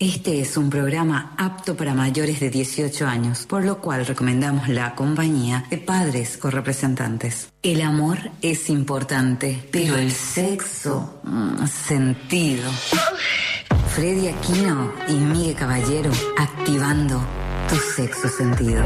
Este es un programa apto para mayores de 18 años, por lo cual recomendamos la compañía de padres o representantes. El amor es importante, pero el sexo, mm, sentido. Freddy Aquino y Miguel Caballero activando tu sexo sentido.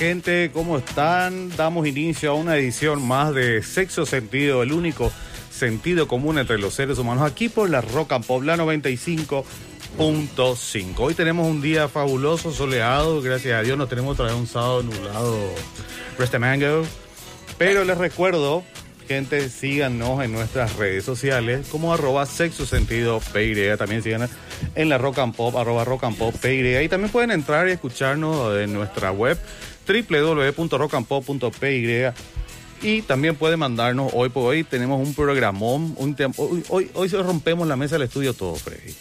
Gente, ¿cómo están? Damos inicio a una edición más de Sexo Sentido, el único sentido común entre los seres humanos, aquí por la Roca and Pop, la 95.5. Hoy tenemos un día fabuloso, soleado, gracias a Dios, no tenemos otra vez un sábado nublado, Rest Mango. Pero les recuerdo, gente, síganos en nuestras redes sociales como arroba sexo sentido. También sigan en la Rock and Pop, arroba Rock and Pop. Y también pueden entrar y escucharnos en nuestra web www.rockandpop.py. Y también pueden mandarnos hoy por hoy. Tenemos un programón. Un hoy, hoy, hoy rompemos la mesa del estudio todo, Freddy.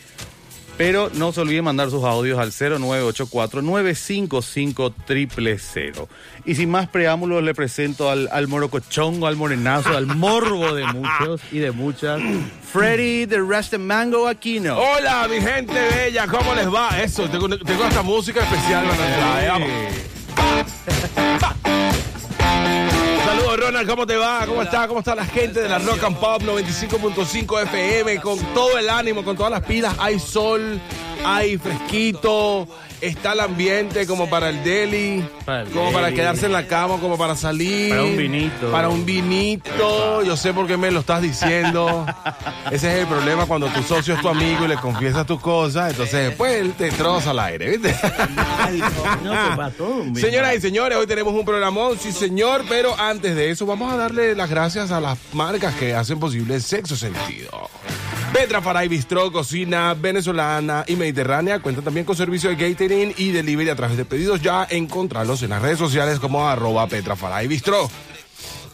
Pero no se olviden mandar sus audios al 0984-955-000. Y sin más preámbulos, le presento al, al morocochongo, al morenazo, al morbo de muchos y de muchas. Freddy the Rasta Mango Aquino. Hola, mi gente bella, ¿cómo les va? Eso, tengo, tengo esta música especial para. Saludos, Ronald, ¿cómo te va? ¿Cómo está? ¿Cómo está la gente de la Rock and Pop 95.5 FM? Con todo el ánimo, con todas las pilas. Hay sol, hay fresquito, está el ambiente como para el deli, Para el como para quedarse en la cama, como para salir. Para un vinito. Para un vinito. Yo sé por qué me lo estás diciendo. Ese es el problema cuando tu socio es tu amigo y le confiesas tus cosas. Entonces, después él te troza al aire, ¿viste? Pues Señoras y señores, hoy tenemos un programón, sí señor, pero antes de eso vamos a darle las gracias a las marcas que hacen posible el sexo sentido. Petra Faray Bistro, cocina venezolana y mediterránea. Cuenta también con servicio de catering y delivery a través de pedidos ya. Encontrarlos en las redes sociales como arroba Petra Faray.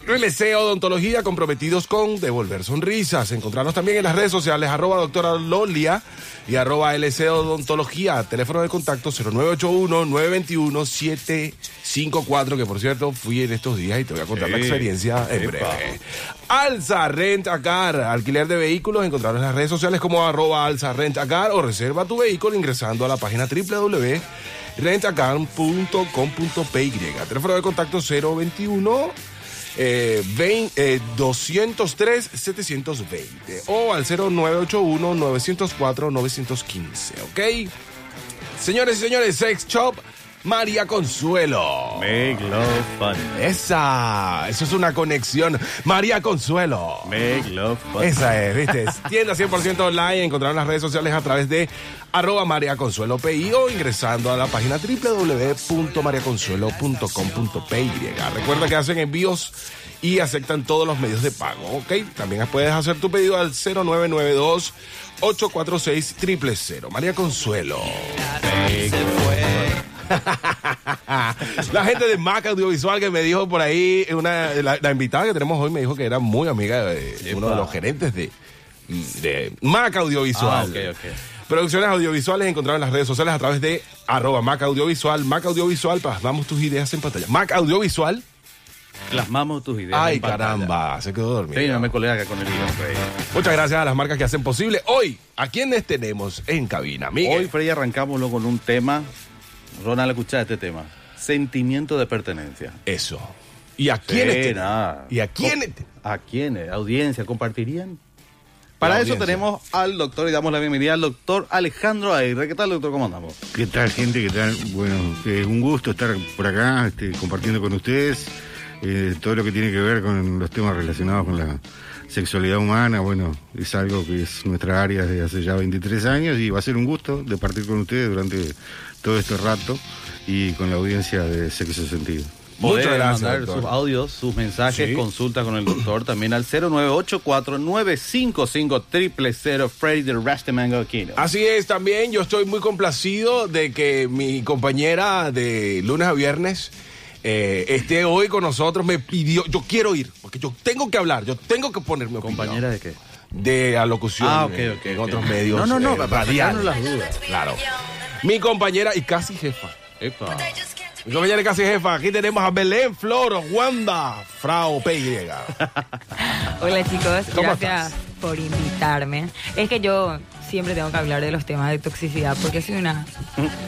LC Odontología comprometidos con devolver sonrisas. Encontrarnos también en las redes sociales arroba doctora Lolia y arroba LC Odontología. Teléfono de contacto 0981-921-754, que por cierto fui en estos días y te voy a contar la experiencia en Epa. breve. Alza Rent a Car, alquiler de vehículos, encontrarnos en las redes sociales como arroba Alza Rent a Car o reserva tu vehículo ingresando a la página www rentacar.com.py. Teléfono de contacto 021 eh, 20, eh, 203 720 o al 0981 904 915, ¿ok? Señores y señores, Sex Shop María Consuelo. Make love fun. Esa, eso es una conexión. María Consuelo. Make love fun. Esa es, ¿viste? Tienda 100% online. Encontrar en las redes sociales a través de arroba María Consuelo PI o ingresando a la página www.mariaconsuelo.com.py. Recuerda que hacen envíos y aceptan todos los medios de pago, ¿ok? También puedes hacer tu pedido al 0992 846 000. María Consuelo. La gente de Mac Audiovisual que me dijo por ahí, una, la, la invitada que tenemos hoy me dijo que era muy amiga de uno de los gerentes de, de Mac Audiovisual. Ah, ok, ok. Producciones audiovisuales encontradas en las redes sociales a través de arroba Mac Audiovisual. Mac Audiovisual, plasmamos tus ideas en pantalla. Mac Audiovisual. Plasmamos tus ideas. Ay, en pantalla. caramba, se quedó dormido. Sí, no me colega con el guion, Freddy. Muchas gracias a las marcas que hacen posible. Hoy, ¿a quiénes tenemos en cabina? Miguel. Hoy, Freddy, arrancámoslo con un tema. Ronald, escucha este tema. Sentimiento de pertenencia. Eso. ¿Y a quiénes Sí. ¿Y a quiénes? ¿A quiénes? ¿Audiencia? ¿Compartirían? Para eso tenemos al doctor y damos la bienvenida al doctor Alejandro Aguirre. ¿Qué tal, doctor? ¿Cómo andamos? ¿Qué tal, gente? ¿Qué tal? Bueno, eh, un gusto estar por acá este, compartiendo con ustedes eh, todo lo que tiene que ver con los temas relacionados con la sexualidad humana. Bueno, es algo que es nuestra área desde hace ya 23 años y va a ser un gusto de partir con ustedes durante todo este rato y con la audiencia de Sexo Sentido. Muchas gracias, mandar doctor. sus audios, sus mensajes, Sí. consulta con el doctor también al 0984-955-000 Freddy del Rastamango Aquino. Así es, también yo estoy muy complacido de que mi compañera de lunes a viernes eh, esté hoy con nosotros. Me pidió, yo quiero ir, porque yo tengo que hablar, yo tengo que ponerme ¿Compañera de qué? de alocución Ah, ok, eh, ok, en otros medios. No, no, no, eh, para las dudas. Claro. Mi compañera y casi jefa. Epa. Mi compañera y casi jefa, aquí tenemos a Belén Flor Wanda Frau PY. Hola chicos, ¿Cómo gracias por invitarme. Es que yo siempre tengo que hablar de los temas de toxicidad porque soy una,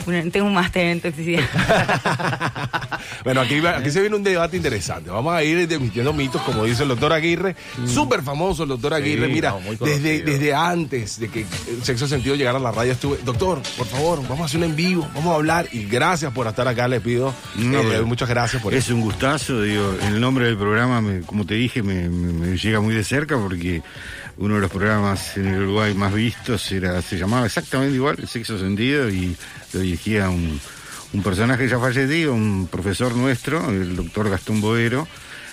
una- tengo un máster en toxicidad. bueno, aquí, va- aquí se viene un debate interesante. Vamos a ir desmintiendo mitos, como dice el doctor Aguirre. Súper famoso el doctor Aguirre. Sí, Mira, no, desde, desde antes de que el sexo sentido llegara a la radio, estuve, doctor, por favor, vamos a hacer un en vivo, vamos a hablar. Y gracias por estar acá, le pido. No, eh, muchas gracias por eso. Es un gustazo, digo, el nombre del programa, me- como te dije, me, me- me llega muy de cerca porque uno de los programas en el Uruguay más vistos era, se llamaba exactamente igual, El Sexo Sentido, y lo dirigía un, un personaje ya fallecido, un profesor nuestro, el doctor Gastón Boero,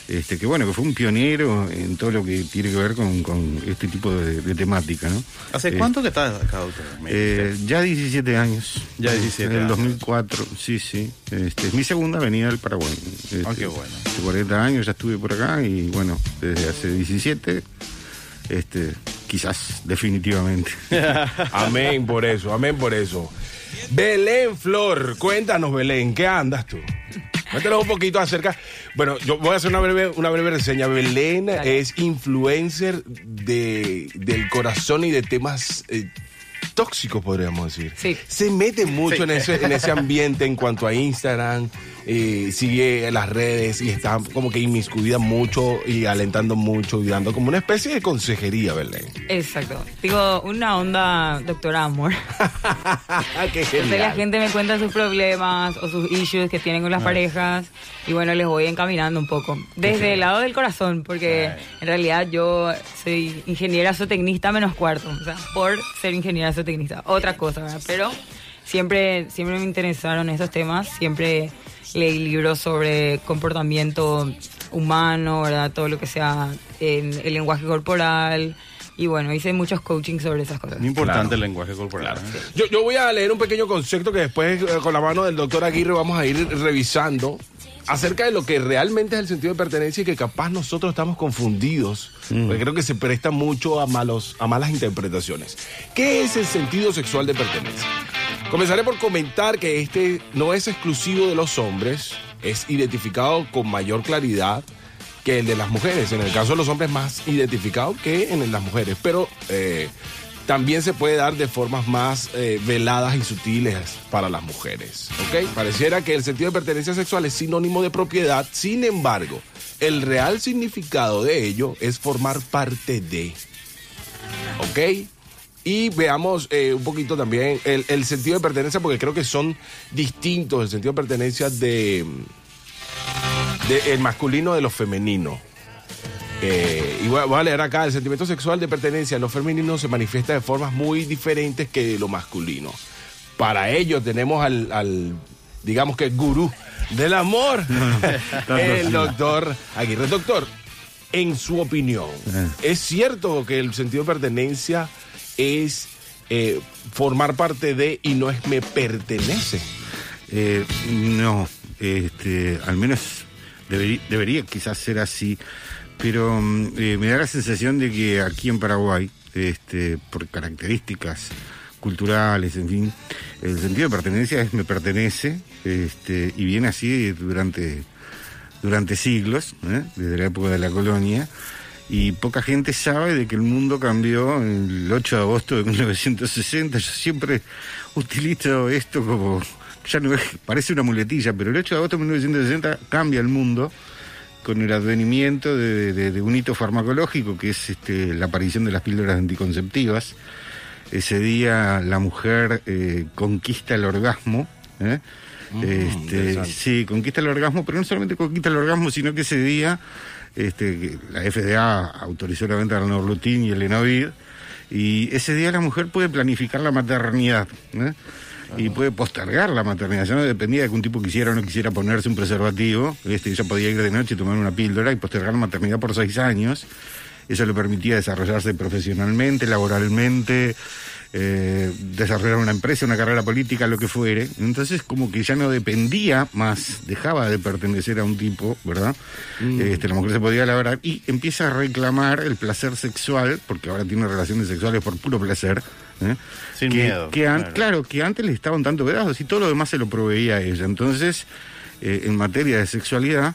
este, que bueno, que fue un pionero en todo lo que tiene que ver con, con este tipo de, de temática, ¿no? ¿Hace Eh, cuánto que estás acá, doctor? Eh, ya 17 años. Ya 17 En el años. 2004, sí, sí. Este, es mi segunda venida al Paraguay. Este, Ah, qué bueno. Hace 40 años ya estuve por acá y bueno, desde hace 17, este, quizás, definitivamente. Amén por eso, amén por eso. Belén Flor, cuéntanos Belén, ¿qué andas tú? Cuéntanos un poquito acerca. Bueno, yo voy a hacer una breve, una breve reseña. Belén Dale. es influencer de, del corazón y de temas eh, tóxicos, podríamos decir. Sí. Se mete mucho Sí. en, ese, en ese ambiente en cuanto a Instagram, eh, sigue las redes y está como que inmiscuida mucho y alentando mucho y dando como una especie de consejería, Belén. Exacto. Digo, una onda doctora amor. Qué Entonces la gente me cuenta sus problemas o sus issues que tienen con las parejas y bueno, les voy encaminando un poco. Desde el lado del corazón, porque en realidad yo soy ingeniera zootecnista menos cuarto, o sea, por ser ingeniera zootecnista. Otra cosa, ¿verdad? Pero siempre, siempre me interesaron esos temas, siempre leí libros sobre comportamiento humano, ¿verdad? Todo lo que sea en el lenguaje corporal. Y bueno, hice muchos coaching sobre esas cosas. Muy importante Claro. el lenguaje corporal. ¿eh? Yo, yo voy a leer un pequeño concepto que después eh, con la mano del doctor Aguirre vamos a ir revisando acerca de lo que realmente es el sentido de pertenencia y que capaz nosotros estamos confundidos, porque creo que se presta mucho a, malos, a malas interpretaciones. ¿Qué es el sentido sexual de pertenencia? Comenzaré por comentar que este no es exclusivo de los hombres, es identificado con mayor claridad que el de las mujeres. En el caso de los hombres más identificado que en el de las mujeres, pero eh, también se puede dar de formas más eh, veladas y sutiles para las mujeres. ¿ok? Pareciera que el sentido de pertenencia sexual es sinónimo de propiedad, sin embargo, el real significado de ello es formar parte de. ¿Ok? Y veamos eh, un poquito también el, sentido de pertenencia, porque creo que son distintos el sentido de pertenencia de, de el masculino de lo femenino. Eh, y voy a, voy a leer acá, el sentimiento sexual de pertenencia en lo femenino se manifiesta de formas muy diferentes que lo masculino. Para ello tenemos al, al, digamos que gurú del amor, el doctor Aguirre. Doctor, en su opinión, Eh. ¿es cierto que el sentido de pertenencia es eh, formar parte de y no es me pertenece? Eh, no, este, al menos deberí- debería quizás ser así, pero mm, eh, me da la sensación de que aquí en Paraguay, este, por características culturales, en fin, el sentido de pertenencia es me pertenece, este, y viene así durante, durante siglos, ¿eh? desde la época de la colonia, y poca gente sabe de que el mundo cambió el 8 de agosto de 1960. Yo siempre utilizo esto como, ya no es, parece una muletilla, pero el 8 de agosto de 1960 cambia el mundo con el advenimiento de, de- de un hito farmacológico que es este, la aparición de las píldoras anticonceptivas. Ese día la mujer eh, conquista el orgasmo. ¿eh? Este, interesante. sí, conquista el orgasmo, pero no solamente conquista el orgasmo, sino que ese día este, la FDA autorizó la venta del Norlutin y el Lenovid, y ese día la mujer puede planificar la maternidad. ¿eh? Y puede postergar la maternidad. Ya no dependía de que un tipo quisiera o no quisiera ponerse un preservativo. Este, ella podía ir de noche y tomar una píldora y postergar la maternidad por seis años. Eso le permitía desarrollarse profesionalmente, laboralmente, eh, desarrollar una empresa, una carrera política, lo que fuere. Entonces, como que ya no dependía más, dejaba de pertenecer a un tipo, ¿verdad? Este, la mujer se podía labrar y empieza a reclamar el placer sexual, porque ahora tiene relaciones sexuales por puro placer. ¿Eh? Sin que, miedo, que claro. claro, que antes le estaban tanto vedados y todo lo demás se lo proveía a ella. Entonces, eh, en materia de sexualidad,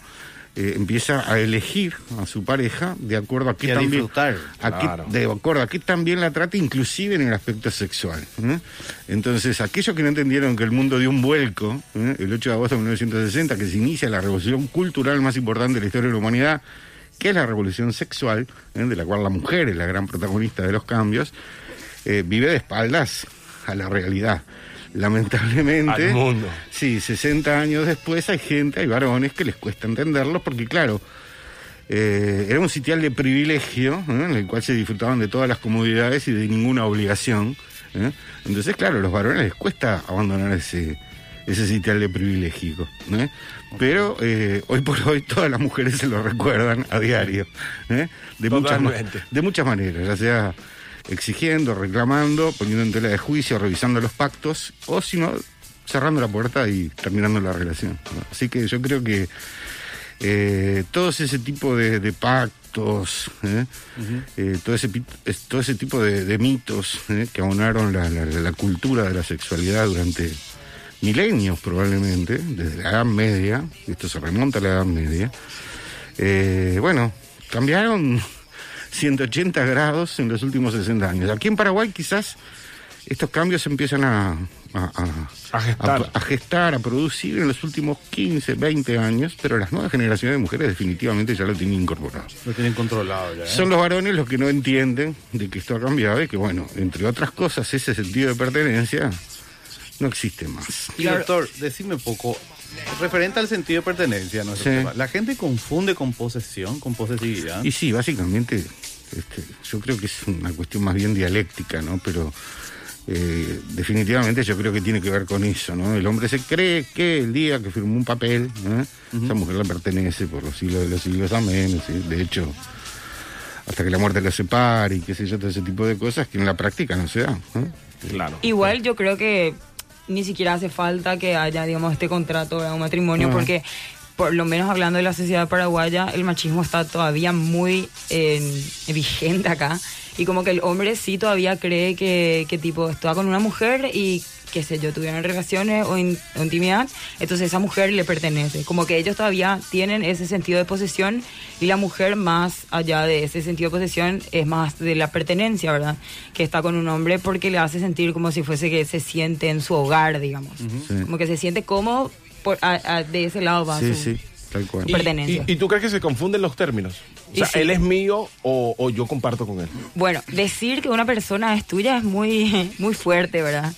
eh, empieza a elegir a su pareja de acuerdo a qué también claro. de acuerdo a qué también la trata inclusive en el aspecto sexual ¿eh? entonces aquellos que no entendieron que el mundo dio un vuelco ¿eh? el 8 de agosto de 1960 que se inicia la revolución cultural más importante de la historia de la humanidad que es la revolución sexual de la cual la mujer es la gran protagonista de los cambios eh, vive de espaldas a la realidad lamentablemente Al mundo. Sí, 60 años después hay gente, hay varones que les cuesta entenderlos porque, claro, eh, era un sitial de privilegio ¿eh? en el cual se disfrutaban de todas las comodidades y de ninguna obligación. ¿eh? Entonces, claro, a los varones les cuesta abandonar ese, ese sitial de privilegio. Pero hoy por hoy todas las mujeres se lo recuerdan a diario. De, muchas, de muchas maneras, ya sea exigiendo, reclamando, poniendo en tela de juicio, revisando los pactos, o si no, cerrando la puerta y terminando la relación. Así que yo creo que eh, todos ese tipo de, de pactos, ¿eh? Eh, todo, ese, todo ese tipo de, de mitos ¿eh? que abonaron la, la- la cultura de la sexualidad durante milenios probablemente, desde la Edad Media, esto se remonta a la Edad Media, eh, bueno, cambiaron 180 grados en los últimos 60 años. Aquí en Paraguay quizás estos cambios empiezan a, a, gestar. a- a gestar, a producir en los últimos 15, 20 años, pero las nuevas generaciones de mujeres definitivamente ya lo tienen incorporado. Lo tienen controlado ya. ¿eh? Son los varones los que no entienden de que esto ha cambiado y que, bueno, entre otras cosas, ese sentido de pertenencia no existe más. Y doctor, decime un poco, referente al sentido de pertenencia, ¿no? Sí. la gente confunde con posesión, con posesividad. Y sí, básicamente, este, yo creo que es una cuestión más bien dialéctica, ¿no? Pero eh, definitivamente yo creo que tiene que ver con eso, ¿no? El hombre se cree que el día que firmó un papel, ¿eh? esa mujer le pertenece por los siglos de los siglos, amén. ¿sí? De hecho, hasta que la muerte lo separe y qué sé yo, todo ese tipo de cosas que en la práctica no se da. ¿eh? Claro. Igual yo creo que ni siquiera hace falta que haya, digamos, este contrato de un matrimonio, Ah. porque por lo menos hablando de la sociedad paraguaya, el machismo está todavía muy eh, vigente acá. Y como que el hombre sí todavía cree que, que tipo, está con una mujer y qué sé yo, tuvieron relaciones o, in- o intimidad, entonces esa mujer le pertenece. Como que ellos todavía tienen ese sentido de posesión y la mujer más allá de ese sentido de posesión es más de la pertenencia, ¿verdad? Que está con un hombre porque le hace sentir como si fuese que se siente en su hogar, digamos. Sí. Como que se siente cómodo por, a- a- de ese lado va Sí, su- sí, tal cual. Y- pertenencia. ¿Y, y tú crees que se confunden los términos? O sea, sí. él es mío o, o yo comparto con él. Bueno, decir que una persona es tuya es muy, muy fuerte, ¿verdad?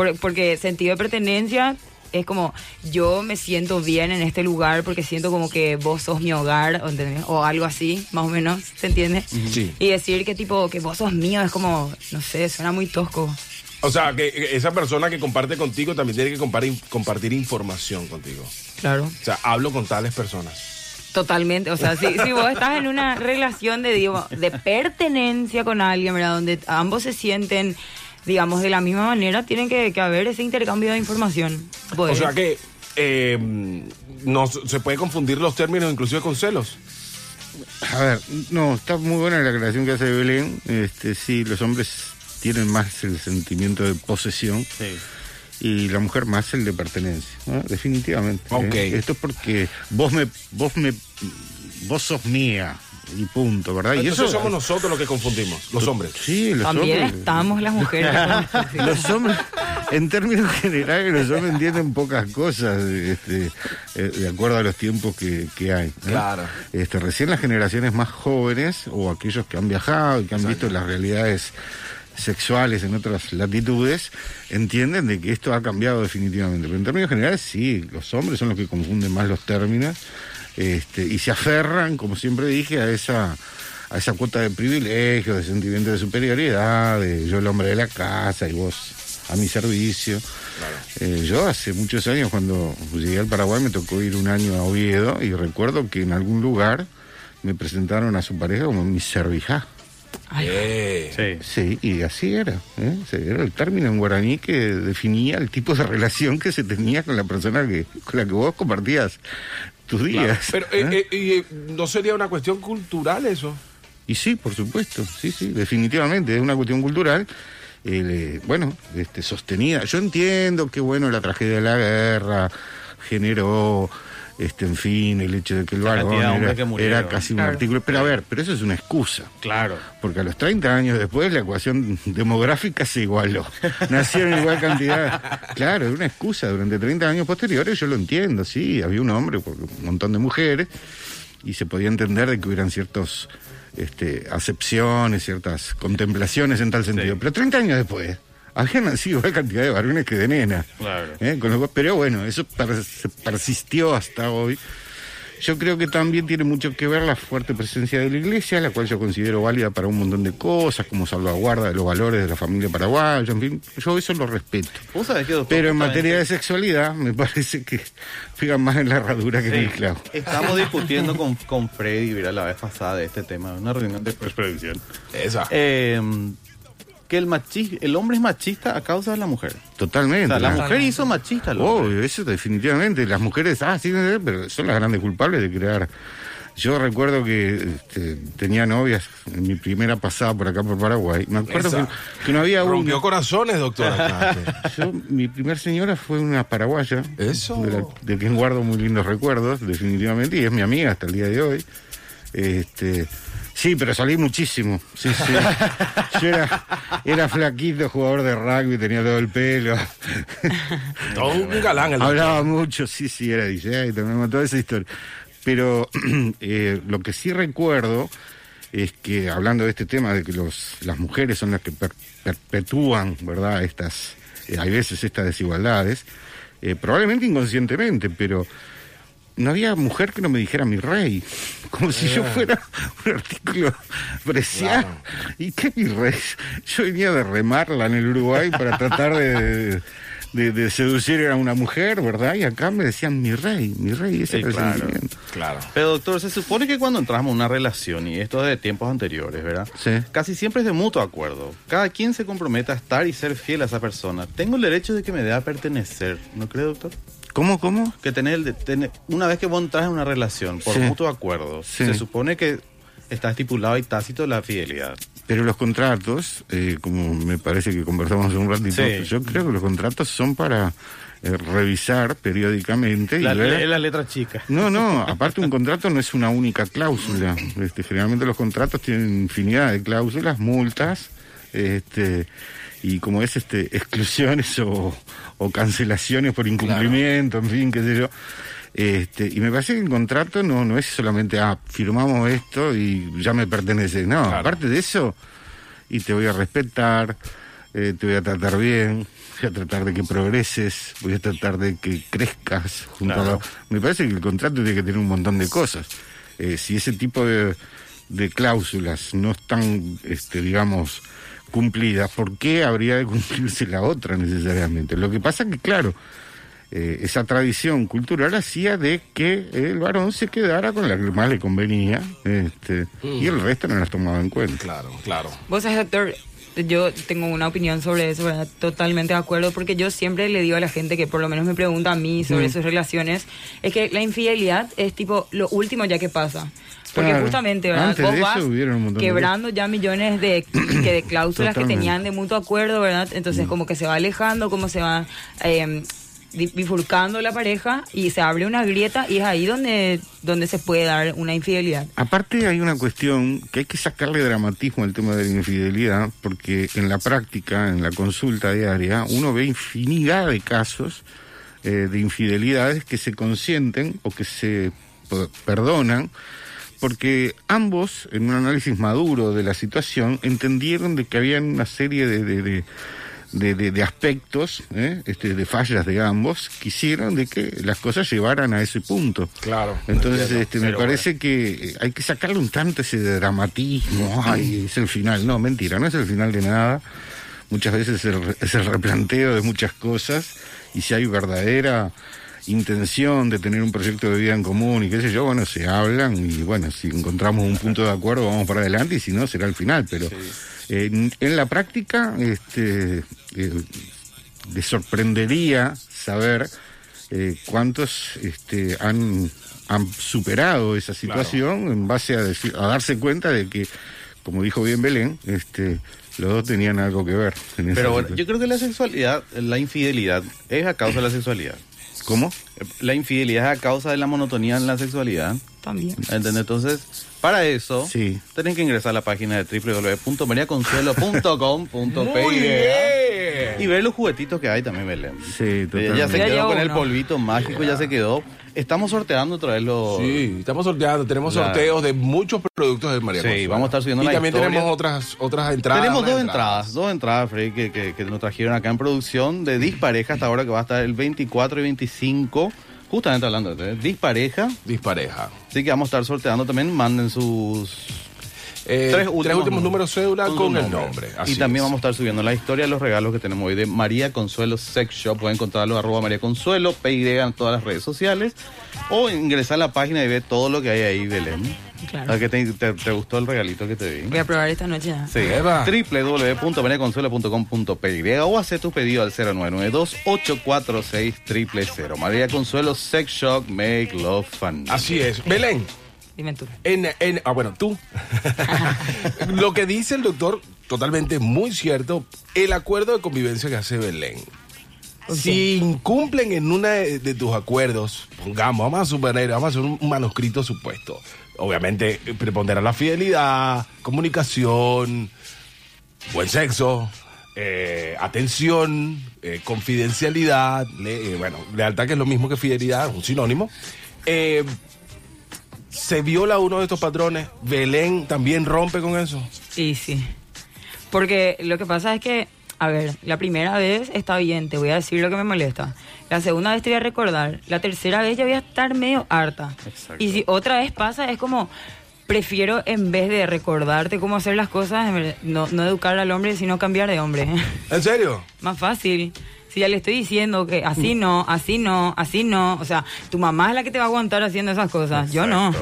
Por- porque sentido de pertenencia es como yo me siento bien en este lugar porque siento como que vos sos mi hogar, ¿o ¿entendés? O algo así, más o menos, ¿se entiende? Sí. Y decir que tipo que vos sos mío es como, no sé, suena muy tosco. O sea, que esa persona que comparte contigo también tiene que compartir, compartir información contigo. Claro. O sea, hablo con tales personas. Totalmente, o sea, si, si vos estás en una relación de, digo, de pertenencia con alguien, ¿verdad? Donde ambos se sienten, digamos, de la misma manera, tiene que, que haber ese intercambio de información. O Pues, sea que eh, no se puede confundir los términos inclusive con celos. A ver, no, está muy buena la aclaración que hace Belén. Este, sí, los hombres tienen más el sentimiento de posesión Sí. y la mujer más el de pertenencia, ¿no? definitivamente. ¿eh? Esto es porque vos me, vos me, vos sos mía y punto, ¿verdad? y eso somos nosotros los que confundimos, los hombres. Sí, los También hombres. estamos las mujeres. Los hombres, en términos generales, los hombres entienden pocas cosas este, eh, de acuerdo a los tiempos que, que hay. ¿no? Claro. Este, recién las generaciones más jóvenes o aquellos que han viajado y que han visto las realidades sexuales en otras latitudes entienden de que esto ha cambiado definitivamente. Pero en términos generales, sí, los hombres son los que confunden más los términos este, y se aferran, como siempre dije, a esa a esa cuota de privilegio, de sentimiento de superioridad, de yo el hombre de la casa y vos a mi servicio. Eh, yo hace muchos años cuando llegué al Paraguay me tocó ir un año a Oviedo y recuerdo que en algún lugar me presentaron a su pareja como mi servija. Eh, Sí. Sí, y así era. ¿eh? Sí, era el término en guaraní que definía el tipo de relación que se tenía con la persona que, con la que vos compartías tus días. Pero ¿eh? eh, eh, y, no sería una cuestión cultural eso. Y sí, por supuesto, sí, sí, definitivamente, es una cuestión cultural. eh, bueno, este, sostenida. Yo entiendo que, bueno, la tragedia de la guerra generó, este, en fin, el hecho de que el varón era, era casi un artículo. Pero a ver, pero eso es una excusa. Claro. Porque a los 30 años después la ecuación demográfica se igualó. Nacieron igual cantidad. Claro, es una excusa. Durante 30 años posteriores yo lo entiendo, sí, había un hombre, porque un montón de mujeres, y se podía entender de que hubieran ciertos este, acepciones, ciertas contemplaciones en tal sentido. Sí. Pero 30 años después, había nacido igual cantidad de varones que de nenas. Claro. ¿eh? Con lo cual- pero bueno, eso persistió hasta hoy. Yo creo que también tiene mucho que ver la fuerte presencia de la iglesia, la cual yo considero válida para un montón de cosas, como salvaguarda de los valores de la familia paraguaya, en fin, yo eso lo respeto. Vos sabés que, doctor, Pero en materia de sexualidad, me parece que pegan más en la herradura que en el clavo. Estamos discutiendo con, con Freddy Vera la vez pasada de este tema, una reunión de prevención. Esa. Eh, que el machi el hombre es machista a causa de la mujer. Totalmente. O sea, la La- mujer hizo machista. Obvio, eso definitivamente. Las mujeres, ah, sí, pero son las grandes culpables de crear. Yo recuerdo que este, tenía novias en mi primera pasada por acá por Paraguay. Me acuerdo que, que no había Rompió una. corazones, doctora. Yo, mi primer señora fue una paraguaya. Eso. De, la- de quien guardo muy lindos recuerdos, definitivamente, y es mi amiga hasta el día de hoy. Este. Sí, pero salí muchísimo. Sí, sí. Yo era, era flaquito, jugador de rugby, tenía todo el pelo. Todo un galán. El Hablaba mucho, sí, sí, era DJ, también toda esa historia. Pero eh, lo que sí recuerdo es que, hablando de este tema de que los, las mujeres son las que per- perpetúan, ¿verdad?, estas, eh, hay veces estas desigualdades, eh, probablemente inconscientemente, pero no había mujer que no me dijera mi rey, como si yo fuera un artículo preciado. ¿Y qué mi rey? Yo venía de remarla en el Uruguay para tratar de, de, de seducir a una mujer, ¿verdad? Y acá me decían mi rey, mi rey, ese Sí, claro. Claro. Pero doctor, se supone que cuando entramos en una relación, y esto es de tiempos anteriores, ¿verdad? Sí. Casi siempre es de mutuo acuerdo. Cada quien se compromete a estar y ser fiel a esa persona. Tengo el derecho de que me dé a pertenecer, ¿no cree, doctor? ¿Cómo, cómo? Que tener, tener- una vez que vos entras en una relación por Sí. mutuo acuerdo, Sí. se supone que está estipulado y tácito la fidelidad. Pero los contratos, eh, como me parece que conversamos hace un ratito, Sí. yo creo que los contratos son para eh, revisar periódicamente y La, ver... la- la letra chica. No, no, aparte un contrato no es una única cláusula. Este, generalmente los contratos tienen infinidad de cláusulas, multas, este, y como es este, exclusiones o, o cancelaciones por incumplimiento, en fin, qué sé yo. Este, y me parece que el contrato no, no es solamente, ah, firmamos esto y ya me pertenece. No, Claro. aparte de eso, y te voy a respetar, eh, te voy a tratar bien, voy a tratar de que progreses, voy a tratar de que crezcas junto Claro. a la- Me parece que el contrato tiene que tener un montón de cosas. Eh, si ese tipo de, de cláusulas no están, este, digamos, cumplidas, ¿por qué habría de cumplirse la otra necesariamente? Lo que pasa que, claro, eh, esa tradición cultural hacía de que el varón se quedara con la que más le convenía este, y el resto no las tomaba en cuenta. Claro, claro. Vos sabés, doctor, yo tengo una opinión sobre eso, ¿verdad? Totalmente de acuerdo, porque yo siempre le digo a la gente que por lo menos me pregunta a mí sobre sus relaciones, es que la infidelidad es tipo lo último ya que pasa. Porque Claro. justamente, ¿verdad? Antes Vos de eso vas hubieron un montón de quebrando ya millones de, que de cláusulas que tenían de mutuo acuerdo, ¿verdad? Entonces como que se va alejando, como se va... eh, di- bifurcando la pareja y se abre una grieta y es ahí donde, donde se puede dar una infidelidad. Aparte hay una cuestión que hay que sacarle dramatismo al tema de la infidelidad, porque en la práctica, en la consulta diaria, uno ve infinidad de casos eh, de infidelidades que se consienten o que se perdonan, porque ambos, en un análisis maduro de la situación, entendieron de que había una serie de... de- de- aspectos, ¿eh? este, de fallas de ambos, que hicieron de que las cosas llevaran a ese punto. Claro, Entonces, este, me parece que eh, hay que sacarle un tanto ese dramatismo. Ay, es el final. No, mentira, no es el final de nada. muchas veces es el, es el replanteo de muchas cosas y si hay verdadera intención de tener un proyecto de vida en común y qué sé yo, bueno, se hablan y bueno, si encontramos un punto de acuerdo vamos para adelante y si no será el final, pero eh, en, la práctica este, eh, le sorprendería saber eh, cuántos este, han, han superado esa situación en base a, decir, a darse cuenta de que, como dijo bien Belén, este, los dos tenían algo que ver. Pero bueno, yo creo que la sexualidad, la infidelidad, es a causa de la sexualidad. ¿Cómo? La infidelidad es a causa de la monotonía en la sexualidad. También. ¿Entendés? Entonces, para eso, Sí. tienen que ingresar a la página de bien. y ver los juguetitos que hay también, Belén. Sí, Eh, totalmente. Ya se Ya quedó con el polvito mágico, ya se quedó. Estamos sorteando otra vez los... Sí, estamos sorteando, tenemos La- sorteos de muchos productos de María Sí, Consuelo. vamos a estar subiendo Y la también historia. tenemos otras, otras entradas. Tenemos dos entradas, dos entradas, Freddy, que, que, que nos trajeron acá en producción de Dispareja hasta ahora que va a estar el 24 y 25, justamente hablando de Dispareja. Dispareja. Así que vamos a estar sorteando también, manden sus Eh, tres últimos, números cédula con, el nombre. Así y también es. vamos a estar subiendo la historia de los regalos que tenemos hoy de María Consuelo Sex Shop. Pueden encontrarlo arroba María Consuelo, PY en todas las redes sociales. O ingresar a la página y ver todo lo que hay ahí, Belén. Claro. ¿A que te, te- te gustó el regalito que te di? Voy a probar esta noche ya. Sí, Eva. www.mariaconsuelo.com.py o hace tu pedido al 0992-846-000. María Consuelo Sex Shop, Make Love Fun. Así es. Belén, Dime tú. en, en- ah, bueno, tú. Lo que dice el doctor, totalmente muy cierto, el acuerdo de convivencia que hace Belén. Si incumplen en una de, de tus acuerdos, pongamos, vamos a suponer, vamos a hacer un manuscrito supuesto. Obviamente, prepondera la fidelidad, comunicación, buen sexo, eh, atención, eh, confidencialidad, le- eh, bueno, lealtad que es lo mismo que fidelidad, un sinónimo. Eh, se viola uno de estos patrones, Belén también rompe con eso. Sí, sí. Porque lo que pasa es que, a ver, la primera vez está bien, te voy a decir lo que me molesta. La segunda vez te voy a recordar. La tercera vez ya voy a estar medio harta. Exacto. Y si otra vez pasa, es como, prefiero en vez de recordarte cómo hacer las cosas, no, no educar al hombre, sino cambiar de hombre. ¿En serio? Más fácil. Si ya le estoy diciendo que así no, así no, así no. O sea, tu mamá es la que te va a aguantar haciendo esas cosas. Yo no.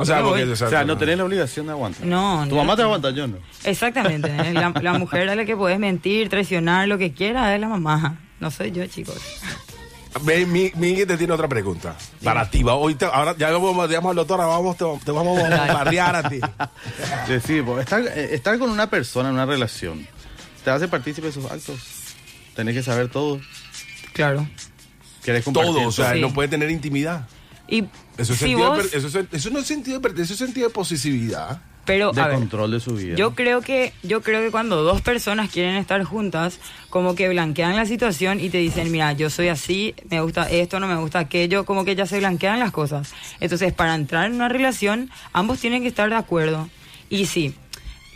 O sea, Yo porque... voy. o sea, O sea, no tenés la obligación de aguantar. No, Tu no. mamá te aguanta, yo no. Exactamente. ¿eh? La, la mujer a la que puedes mentir, traicionar, lo que quiera, es la mamá. No soy yo, chicos. Ve, Mi- Miguel te tiene otra pregunta. Para ti, va, hoy te- ahora ya vamos, digamos al doctor, ahora vamos, te, te vamos a barriar a ti. Sí, sí, porque estar, eh, estar con una persona en una relación te hace partícipe de sus actos. Tenés que saber todo. Claro. Querés compartir Todo, o sea, Sí. no puede tener intimidad. Y Eso, es si sentido vos, eso, es- eso no es sentido de pertenencia, eso es sentido de posesividad. pero de a ver, control de su vida. yo creo que yo creo que cuando dos personas quieren estar juntas, como que blanquean la situación y te dicen, mira, yo soy así, me gusta esto, no me gusta aquello, como que ya se blanquean las cosas. Entonces, para entrar en una relación, ambos tienen que estar de acuerdo. Y sí,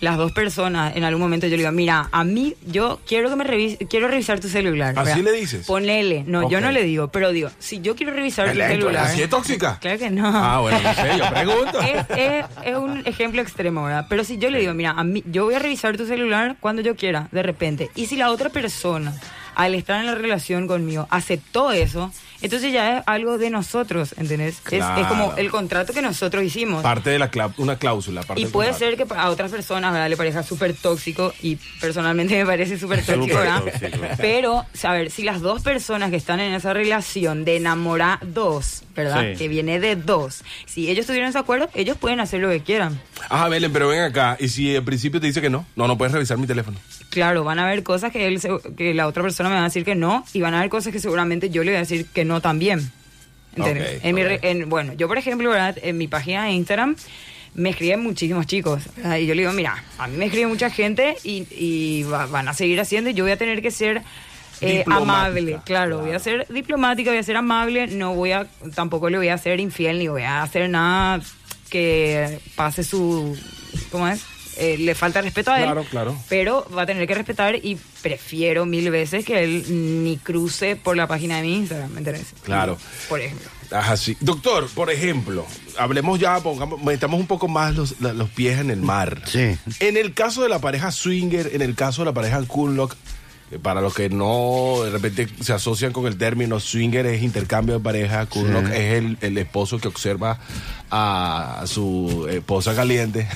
las dos personas, en algún momento yo le digo, mira, a mí, yo quiero que me revise, quiero revisar tu celular. ¿Así le dices? Ponele. No, yo no le digo, pero digo, si yo quiero revisar tu Belén, ¿tú eres celular. así de tóxica? Claro que no. Ah, bueno, no sé, yo pregunto. Es, es- es un ejemplo extremo, ¿verdad? Pero si yo le digo, mira, a mí, yo voy a revisar tu celular cuando yo quiera, de repente. Y si la otra persona, al estar en la relación conmigo, aceptó eso, entonces ya es algo de nosotros, ¿entendés? Es- Es, Claro. como el contrato que nosotros hicimos. Parte de la una cláusula. parte Y puede contrato. ser que a otras personas ¿verdad? le parezca súper tóxico y personalmente me parece súper tóxico, ¿verdad? tóxico. Pero, a ver, si las dos personas que están en esa relación de enamorados, ¿verdad? Sí. Que viene de dos, si ellos tuvieron ese acuerdo, ellos pueden hacer lo que quieran. Ajá, Belén, pero ven acá. Y si al principio te dice que no, no, no puedes revisar mi teléfono. Claro, van a haber cosas que, él, se- que la otra persona me va a decir que no y van a haber cosas que seguramente yo le voy a decir que no también. ¿Entendés? Ok, en mi en- bueno, yo por ejemplo, ¿verdad? en mi página de Instagram me escriben muchísimos chicos. ¿verdad? Y yo le digo, mira, a mí me escribe mucha gente y, y va- van a seguir haciendo y yo voy a tener que ser eh, amable. Claro, voy a claro. ser diplomática, voy a ser amable, no voy a, tampoco le voy a ser infiel ni voy a hacer nada que pase su, ¿cómo es? Eh, le falta respeto a él. Claro, claro. Pero va a tener que respetar y prefiero mil veces que él ni cruce por la página de mi Instagram, ¿me entiendes? Claro. Por ejemplo. Ajá, sí. Doctor, por ejemplo, hablemos ya, pongamos, metamos un poco más los, los pies en el mar. Sí. En el caso de la pareja swinger, en el caso de la pareja Kunlock, eh, para los que no de repente se asocian con el término swinger es intercambio de pareja, Kunlock Sí. es el, el esposo que observa a su esposa caliente.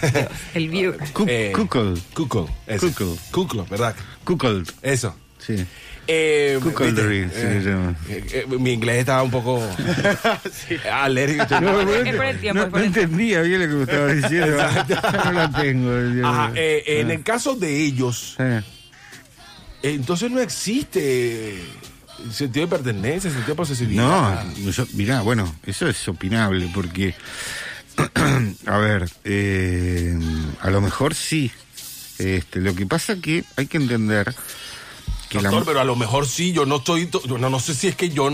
El viewer. Eh, Cuckold. Cuckold, eso. Cuckold. Cuckold, ¿verdad? Cuckold. Eso. Sí. Eh, llama. eh, eh, mi inglés estaba un poco alérgico. No, entendía bien lo que me estaba diciendo. no la tengo. Ajá, eh, en el caso de ellos, Eh, eh, entonces no existe sentido de pertenencia, sentido de No, posesividad. yo- mirá, bueno, eso es opinable porque, a ver, eh, a lo mejor sí. Este, lo que pasa que hay que entender que la, Doctor, pero a lo mejor sí, yo no estoy, no, no sé si es que yo,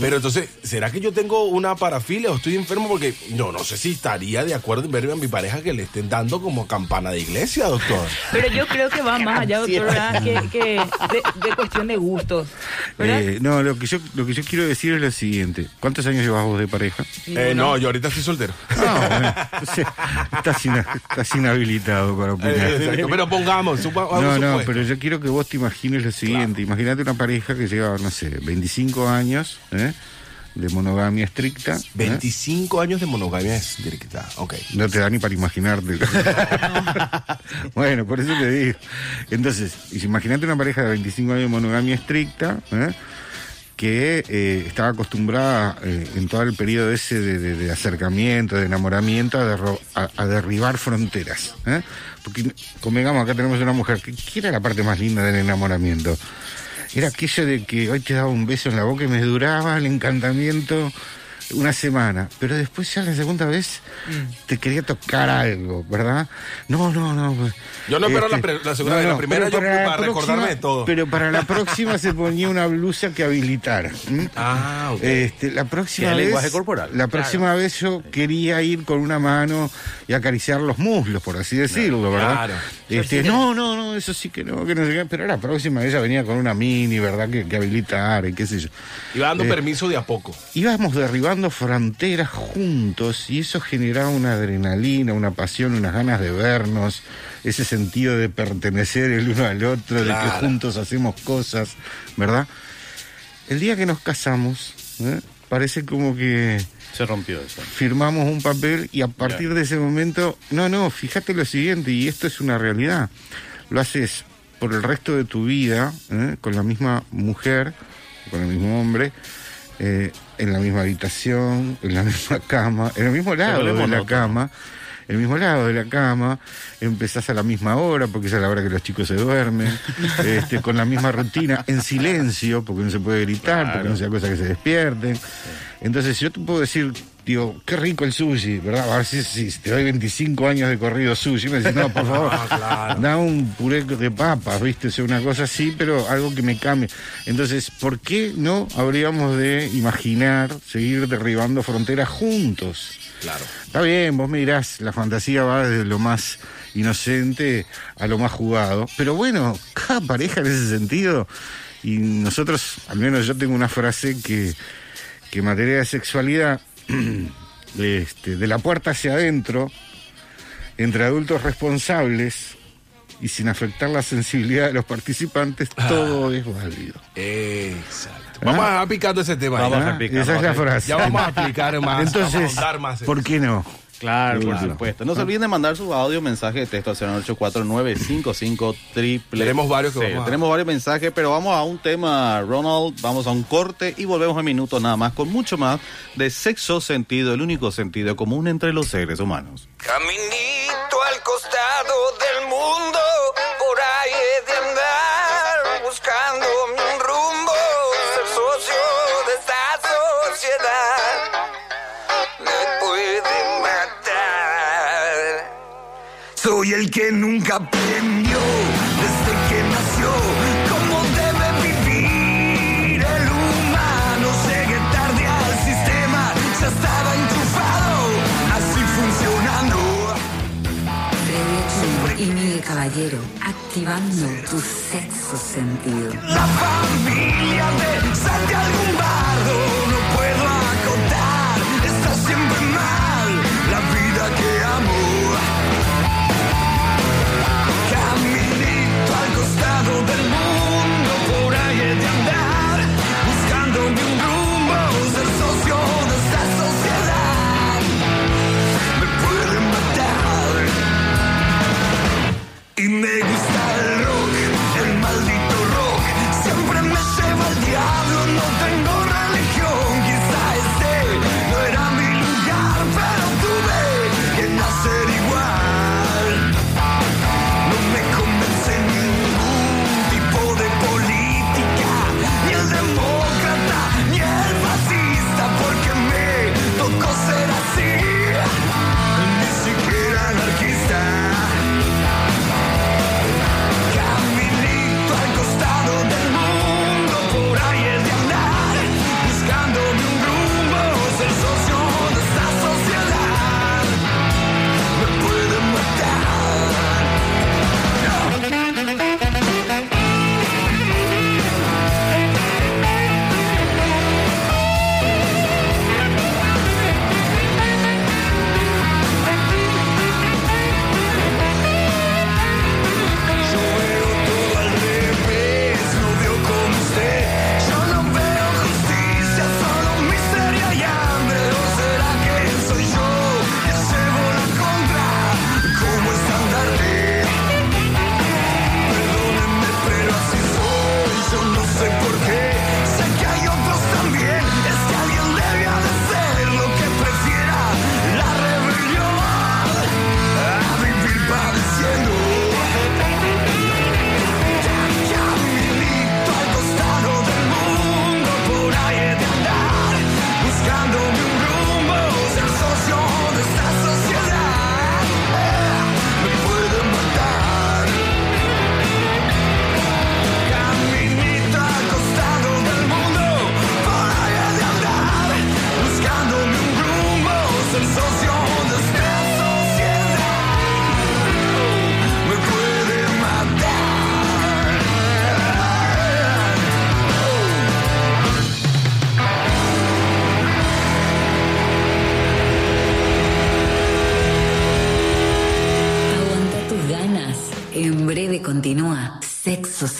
pero entonces, ¿será que yo tengo una parafilia o estoy enfermo? Porque yo no sé si estaría de acuerdo en verme a mi pareja que le estén dando como campana de iglesia, doctor. Pero yo creo que va más allá, doctor, ¿verdad? Que, que de, de cuestión de gustos. eh, no, lo que yo lo que yo quiero decir es lo siguiente. ¿Cuántos años llevas vos de pareja? Eh, no, yo ahorita estoy soltero. Ah, bueno, entonces, estás, ina- estás inhabilitado para opinar. Eh, exacto, pero pongamos, No, no, supuesto. pero yo quiero que vos te imagines lo siguiente. Imagínate una pareja que lleva, no sé, 25 años ¿eh? de monogamia estricta. ¿eh? 25 años de monogamia es directa. Ok. No te da ni para imaginarte. bueno, por eso te digo. Entonces, imagínate una pareja de 25 años de monogamia estricta, ¿eh? que eh, estaba acostumbrada eh, en todo el periodo ese de, de- de acercamiento, de enamoramiento, a, derro- a- a derribar fronteras. ¿eh? Porque, convengamos, acá tenemos una mujer que ¿qué era la parte más linda del enamoramiento. Era aquello de que hoy te daba un beso en la boca y me duraba el encantamiento una semana, pero después ya la segunda vez te quería tocar algo, ¿verdad? No, no, no. pues, Yo no espero la pre- la segunda vez, la primera pero yo la para recordarme de todo. Pero para la próxima se ponía una blusa que habilitara. ¿m? Ah, ok. Este, la próxima vez, lenguaje corporal. La próxima vez yo quería ir con una mano y acariciar los muslos, por así decirlo, ¿verdad? Claro. Este, no, no, no, eso sí que no, que no sé qué. Pero la próxima ella venía con una mini, ¿verdad? Que, que habilitara y qué sé yo. Iba dando Eh, permiso de a poco. íbamos derribando fronteras juntos y eso generaba una adrenalina, una pasión, unas ganas de vernos, ese sentido de pertenecer el uno al otro, de que juntos hacemos cosas, ¿verdad? El día que nos casamos, ¿eh? parece como que Se rompió eso. firmamos un papel y a partir de ese momento, no, no, fíjate lo siguiente, y esto es una realidad, lo haces por el resto de tu vida, ¿eh? con la misma mujer, con el mismo hombre, eh, en la misma habitación, en la misma cama, en el mismo lado de la cama, el mismo lado de la cama, empezás a la misma hora, porque es a la hora que los chicos se duermen, este, con la misma rutina, en silencio, porque no se puede gritar, porque no sea cosa que se despierten. Entonces, yo te puedo decir, digo, qué rico el sushi, ¿verdad? A ver si, si te doy 25 años de corrido sushi, me decís, no, por favor, Ah, claro. da un puré de papas, ¿viste? O sea, una cosa así, pero algo que me cambie. Entonces, ¿por qué no habríamos de imaginar seguir derribando fronteras juntos? Claro. Está bien, vos me dirás, la fantasía va desde lo más inocente a lo más jugado. Pero bueno, cada pareja en ese sentido, y nosotros, al menos yo tengo una frase que, que en materia de sexualidad, este, de la puerta hacia adentro, entre adultos responsables y sin afectar la sensibilidad de los participantes, todo es válido. Exacto. Vamos a picando ese tema. a ¿Ah? Esa es vamos a la frase. Ya vamos a aplicar más. vamos a Entonces, más en ¿por qué no? Claro, por Claro. supuesto. No se olviden de mandar su audio, mensaje de texto al 0849553 triple. Tenemos varios que vamos a- Tenemos varios mensajes, pero vamos a un tema, Ronald. Vamos a un corte y volvemos en minutos nada más con mucho más de sexo sentido, el único sentido común entre los seres humanos. Caminito al costado del mundo, por ahí he de andar, buscando un Soy el que nunca aprendió desde que nació cómo debe vivir el humano. Llegué tarde al sistema, ya estaba enchufado, así funcionando. Siempre activando tu sexo sentido. La familia de sal de del mundo, por ahí de andar, buscándome un rumbo, ser socio de esta sociedad. Me pueden matar. Y me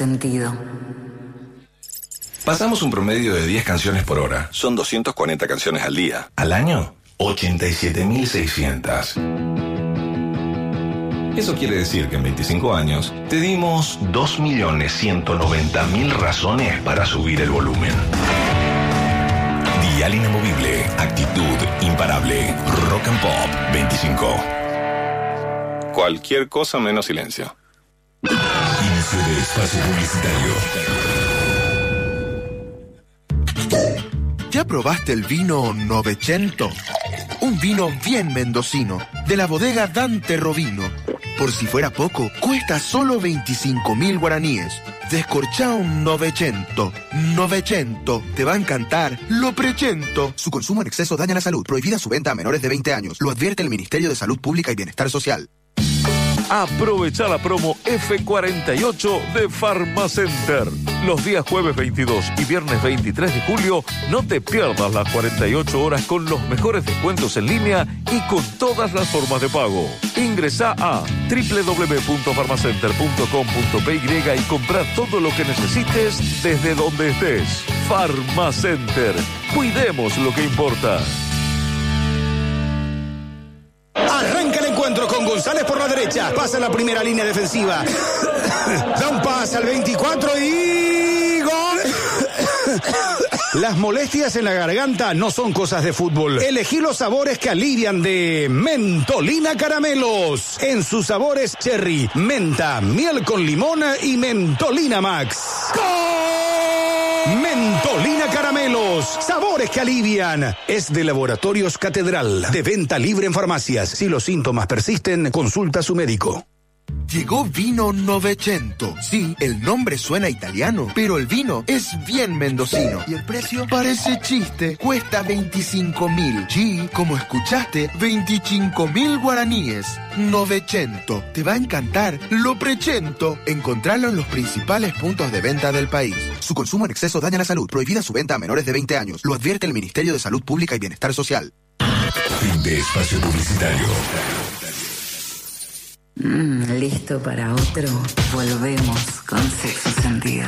Sentido. Pasamos un promedio de 10 canciones por hora. Son 240 canciones al día. ¿Al año? 87.600. Eso quiere decir que en 25 años te dimos 2.190.000 razones para subir el volumen. Dial inamovible, actitud imparable, rock and pop 25. Cualquier cosa menos silencio. De espacio publicitario. ¿Ya probaste el vino Novecento? Un vino bien mendocino, de la bodega Dante Rovino. Por si fuera poco, cuesta solo 25 mil guaraníes. Descorchá un Novecento. Novecento. Te va a encantar. Lo prechento. Su consumo en exceso daña la salud. Prohibida su venta a menores de 20 años. Lo advierte el Ministerio de Salud Pública y Bienestar Social. Aprovecha la promo F48 de Pharmacenter. Los días jueves 22 y viernes 23 de julio, no te pierdas las 48 horas con los mejores descuentos en línea y con todas las formas de pago. Ingresa a www.farmacenter.com.py y compra todo lo que necesites desde donde estés. Pharmacenter. Cuidemos lo que importa. Arranca el encuentro con González por la derecha. Pasa la primera línea defensiva. Da un pase al 24 y. Las molestias en la garganta no son cosas de fútbol. Elegí los sabores que alivian de Mentolina Caramelos. En sus sabores cherry, menta, miel con limón y Mentolina Max. Mentolina Caramelos, sabores que alivian. Es de Laboratorios Catedral, de venta libre en farmacias. Si los síntomas persisten, consulta a su médico. Llegó Vino Novecento. Sí, el nombre suena italiano, pero el vino es bien mendocino. Y el precio parece chiste. Cuesta 25 mil. Sí, como escuchaste, 25 mil guaraníes. Novecento. Te va a encantar. Lo prechento. Encontrarlo en los principales puntos de venta del país. Su consumo en exceso daña la salud. Prohibida su venta a menores de 20 años. Lo advierte el Ministerio de Salud Pública y Bienestar Social. Fin de espacio publicitario. Mm, Listo para otro. Volvemos con sexo sentido.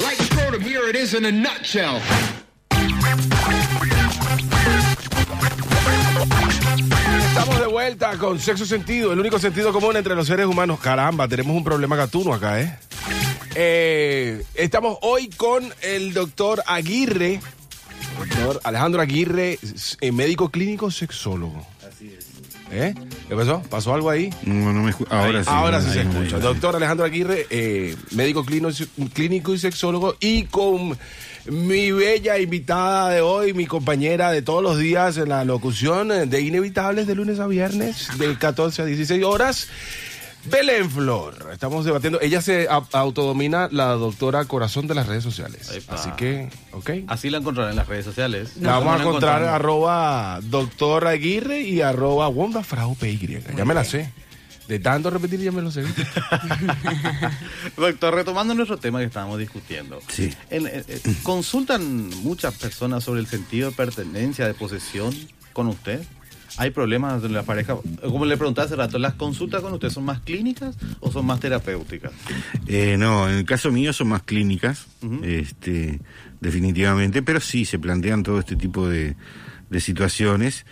Like scrotum, here it is in a nutshell. Estamos de vuelta con sexo sentido, el único sentido común entre los seres humanos. Caramba, tenemos un problema gatuno acá, ¿eh? Eh, estamos hoy con el doctor Aguirre, doctor Alejandro Aguirre, eh, médico clínico sexólogo. Así es. ¿Eh? ¿Qué pasó? ¿Pasó algo ahí? No, no me Ahora sí. Ahora sí Ahí, se ahí, escucha. Doctor Alejandro Aguirre, eh, médico clínico, clínico y sexólogo, y con mi bella invitada de hoy, mi compañera de todos los días en la locución eh, de Inevitables de lunes a viernes, de 14 a 16 horas. Belén Flor, estamos debatiendo. Ella se autodomina la doctora corazón de las redes sociales. Epa. Así que, ok. Así la encontrarán en las redes sociales. La vamos a ¿Cómo encontrar arroba doctor Aguirre y arroba Wanda Frau PY. Ya me la sé. De tanto repetir ya me lo sé. Doctor, retomando nuestro tema que estábamos discutiendo. Sí. En- en- en- ¿Consultan muchas personas sobre el sentido de pertenencia, de posesión con usted? ¿Hay problemas en la pareja? Como le pregunté hace rato, ¿las consultas con usted son más clínicas o son más terapéuticas? Eh, no, en el caso mío son más clínicas, este, definitivamente, pero sí se plantean todo este tipo de, de situaciones.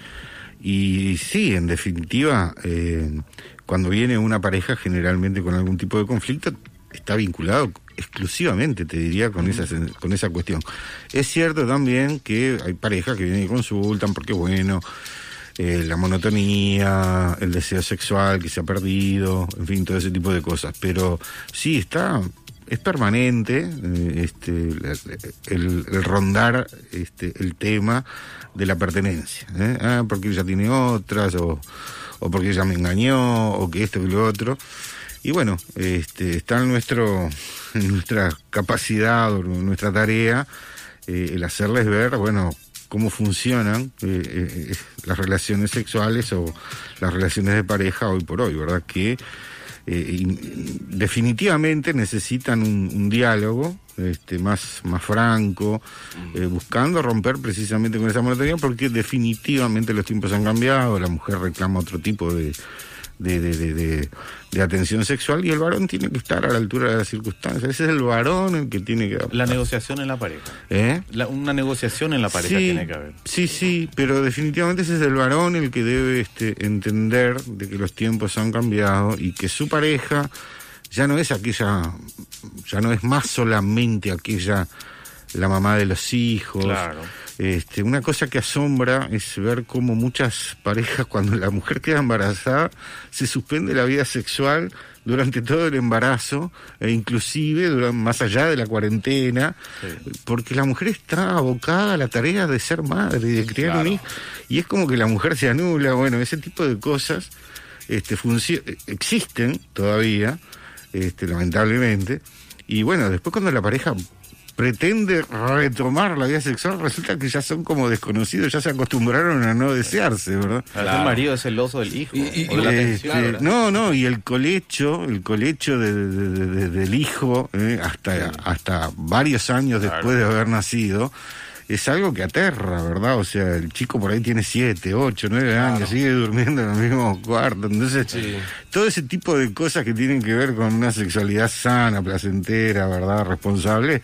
Y sí, en definitiva, eh, cuando viene una pareja generalmente con algún tipo de conflicto, está vinculado exclusivamente, te diría, con, esa, con esa cuestión. Es cierto también que hay parejas que vienen y consultan porque, bueno, eh, la monotonía, el deseo sexual que se ha perdido, en fin, todo ese tipo de cosas. Pero sí, está, es permanente eh, este, el rondar este, el tema de la pertenencia. ¿eh? Ah, porque ella tiene otras, o, o porque ella me engañó, o que esto y lo otro. Y bueno, este, está en, nuestro, nuestra capacidad o nuestra tarea eh, el hacerles ver, bueno, cómo funcionan eh, eh, eh, las relaciones sexuales o las relaciones de pareja hoy por hoy, ¿verdad? Que in- definitivamente necesitan un diálogo este, más, más franco, eh, buscando romper precisamente con esa monotonía, porque definitivamente los tiempos han cambiado, la mujer reclama otro tipo de, de, de, de- atención sexual y el varón tiene que estar a la altura de las circunstancias. Ese es el varón el que tiene que... La negociación en la pareja. ¿Eh? La- una negociación en la pareja Sí, tiene que haber. Sí, sí, pero definitivamente ese es el varón el que debe este, entender de que los tiempos han cambiado y que su pareja ya no es aquella, ya no es más solamente aquella la mamá de los hijos. Claro. Este, una cosa que asombra es ver cómo muchas parejas, cuando la mujer queda embarazada, se suspende la vida sexual durante todo el embarazo e inclusive duran- más allá de la cuarentena, porque la mujer está abocada a la tarea de ser madre y de criar un hijo. Y es como que la mujer se anula, bueno, ese tipo de cosas este, existen todavía, este, lamentablemente. Y bueno, después cuando la pareja pretende retomar la vida sexual, resulta que ya son como desconocidos, ya se acostumbraron a no desearse, ¿verdad? Veces El marido es celoso del hijo. o la Este, no, no, y el colecho, el colecho de- de- de- de- del hijo, eh, hasta, hasta varios años después de haber nacido, es algo que aterra, ¿verdad? O sea, el chico por ahí tiene siete, ocho, nueve años, sigue durmiendo en el mismo cuarto. Entonces, todo ese tipo de cosas que tienen que ver con una sexualidad sana, placentera, ¿verdad? Responsable,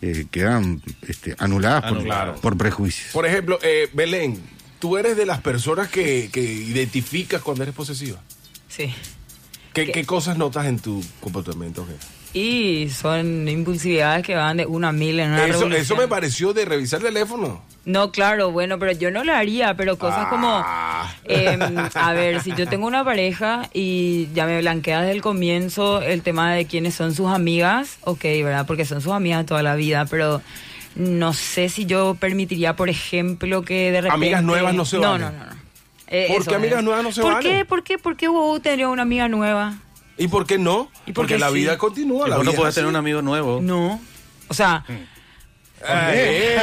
eh, quedan este, anuladas por, Anuladas. por prejuicios. Por ejemplo, eh, Belén, tú eres de las personas que, que identificas cuando eres posesiva. Sí. ¿Qué, qué cosas notas en tu comportamiento? jefe? Y son impulsividades que van de una a mil en una Eso, revolución. eso me pareció de revisar el teléfono. No, claro, bueno, pero yo no lo haría, pero cosas Ah. como Eh, a ver, si yo tengo una pareja y ya me blanquea desde el comienzo el tema de quiénes son sus amigas, ok, ¿verdad? Porque son sus amigas toda la vida, pero no sé si yo permitiría, por ejemplo, que de repente... Amigas nuevas no se No, valen. no, no. no. Eh, ¿Por qué amigas nuevas no se ¿Por valen? qué? ¿Por qué? ¿Por qué vos tendrías una amiga nueva? ¿Y por qué no? ¿Y por Porque qué la sí? vida continúa. Y La vos no vida podés es tener un amigo nuevo. No. O sea, Eh.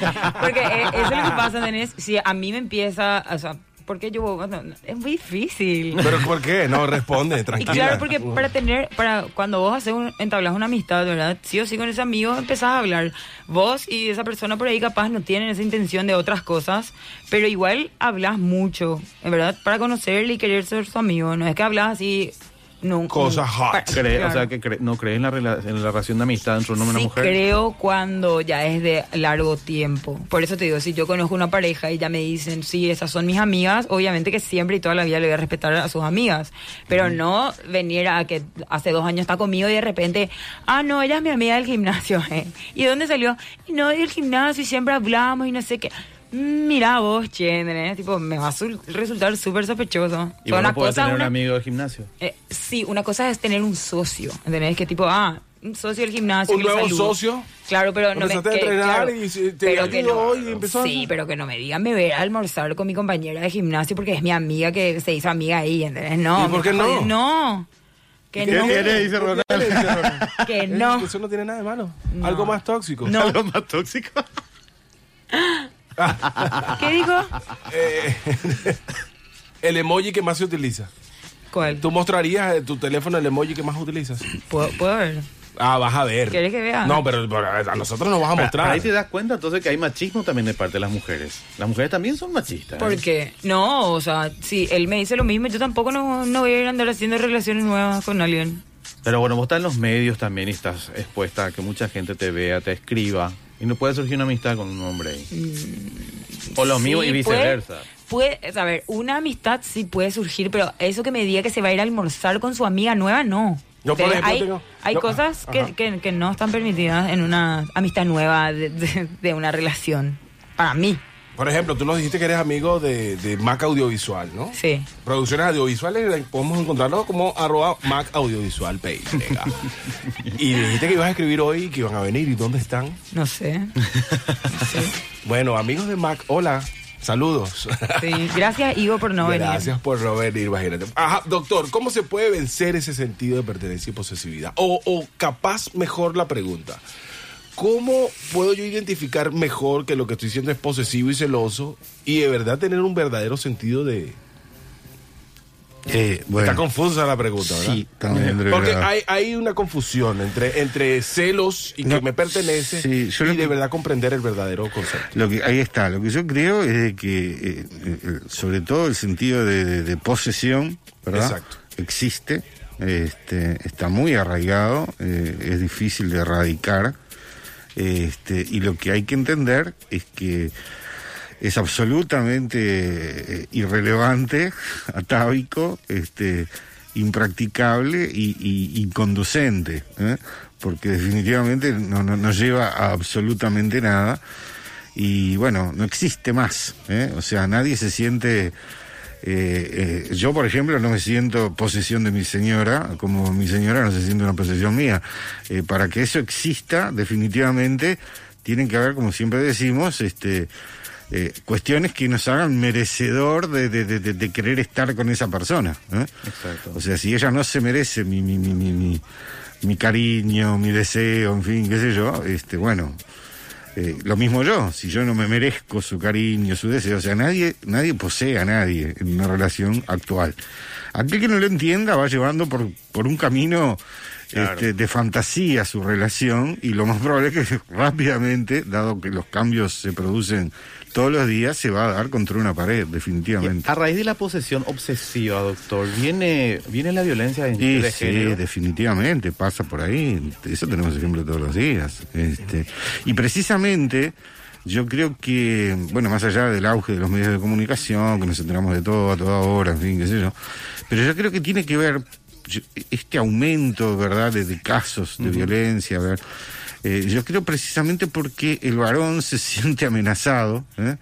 porque eh, eso es lo que pasa, ¿entendés? Si a mí me empieza, o sea, porque yo, no, no, es muy difícil. ¿Pero por qué? No, responde, Y tranquila. claro, porque para tener, para cuando vos haces un, entablas una amistad, ¿verdad? Sí o sí con ese amigo empezás a hablar. Vos y esa persona por ahí capaz no tienen esa intención de otras cosas, pero igual hablas mucho, en verdad, para conocerle y querer ser su amigo. No es que hablas así, no. Cosas hot. O sea, que no crees en la, en la relación de amistad entre un hombre y Sí una mujer. creo cuando ya es de largo tiempo. Por eso te digo, si yo conozco una pareja y ya me dicen, sí, esas son mis amigas, obviamente que siempre y toda la vida le voy a respetar a sus amigas. Pero no venir a que hace dos años está conmigo y de repente, ah, no, ella es mi amiga del gimnasio. ¿eh? ¿Y de dónde salió? Y no, del gimnasio y siempre hablamos y no sé qué. Mira vos, che, ¿entendés? Tipo, me va a su- resultar súper sospechoso. Y vos no cosa, tener una- un amigo de gimnasio. eh, sí, una cosa es tener un socio, ¿entendés? Que tipo, ah, un socio del gimnasio. ¿Un que nuevo socio? Claro, pero no me... Empezaste a que- entrenar claro, y te pero que no, y empezó a- Sí, pero que no me digan, me voy a almorzar con mi compañera de gimnasio porque es mi amiga que se hizo amiga ahí, ¿entendés? No. ¿Y por qué no? No. Que ¿Qué no. tiene? Dice ¿Por Ronald. qué le dice Ronald? Que no. Eso no tiene nada de malo. No. Algo más tóxico. No. Algo más tóxico. ¿Qué dijo? Eh, el emoji que más se utiliza. ¿Cuál? ¿Tú mostrarías en tu teléfono el emoji que más utilizas? ¿Puedo, puedo ver? Ah, vas a ver. ¿Quieres que vea? No, pero, pero a nosotros nos vas a mostrar. pero ahí te das cuenta entonces que hay machismo también de parte de las mujeres. Las mujeres también son machistas. ¿eh? ¿Por qué? No, o sea, si él me dice lo mismo, yo tampoco no, no voy a ir a andar haciendo relaciones nuevas con alguien. Pero bueno, vos estás en los medios también y estás expuesta a que mucha gente te vea, te escriba. Y no puede surgir una amistad con un hombre ahí. o lo mismo Sí, y viceversa. Puede, puede, a ver, una amistad sí puede surgir, pero eso que me diga que se va a ir a almorzar con su amiga nueva, no. Yo, por ejemplo, hay tengo- hay no, cosas que, que- que no están permitidas en una amistad nueva de, de- de una relación. Para mí, Por ejemplo, tú nos dijiste que eres amigo de, de Mac Audiovisual, ¿no? sí. Producciones audiovisuales, eh, podemos encontrarlo como arroba Mac Audiovisual venga. y dijiste que ibas a escribir hoy, que iban a venir. ¿Y dónde están? No sé. Bueno, amigos de Mac, hola. Saludos. Sí. Gracias, Ivo, por no venir. Gracias por no venir, imagínate. Ajá, doctor, ¿cómo se puede vencer ese sentido de pertenencia y posesividad? O, o capaz mejor la pregunta. ¿Cómo puedo yo identificar mejor que lo que estoy diciendo es posesivo y celoso y de verdad tener un verdadero sentido de... Eh, bueno, Está confusa la pregunta, ¿verdad? Sí, también, Porque hay, hay una confusión entre, entre celos y que me pertenece sí, yo y de que- verdad comprender el verdadero concepto. Lo que, ahí está. Lo que yo creo es de que, eh, eh, sobre todo el sentido de, de- de posesión, ¿verdad? Exacto. Existe, este, está muy arraigado, es difícil de erradicar, este, y lo que hay que entender es que es absolutamente eh, irrelevante, atávico, este, impracticable y, y ¿eh? porque definitivamente no, no, no lleva a absolutamente nada y bueno, no existe más, ¿eh? o sea, nadie se siente... eh, eh, yo, por ejemplo, no me siento posesión de mi señora, como mi señora no se siente una posesión mía. Eh, para que eso exista, definitivamente, tienen que haber, como siempre decimos, este, eh, cuestiones que nos hagan merecedor de, de- de- de- de querer estar con esa persona. Exacto. O sea, si ella no se merece mi, mi, mi, mi, mi, mi cariño, mi deseo, en fin, qué sé yo, este, bueno, eh, lo mismo yo, si yo no me merezco su cariño, su deseo, o sea, nadie, nadie posee a nadie en una relación actual. Aquel que no lo entienda va llevando por, por un camino Claro. este, de fantasía su relación y lo más probable es que rápidamente, dado que los cambios se producen todos los días, se va a dar contra una pared, definitivamente. A raíz de la posesión obsesiva, doctor, viene, viene la violencia de, Sí, de sí, género. definitivamente, pasa por ahí. Eso tenemos ejemplo todos los días. Este, y precisamente, yo creo que, bueno, más allá del auge de los medios de comunicación, que nos enteramos de todo a toda hora, en fin, qué sé yo, pero yo creo que tiene que ver este aumento, ¿verdad?, de, de casos de violencia, a ver. Eh, yo creo precisamente porque el varón se siente amenazado, ¿eh?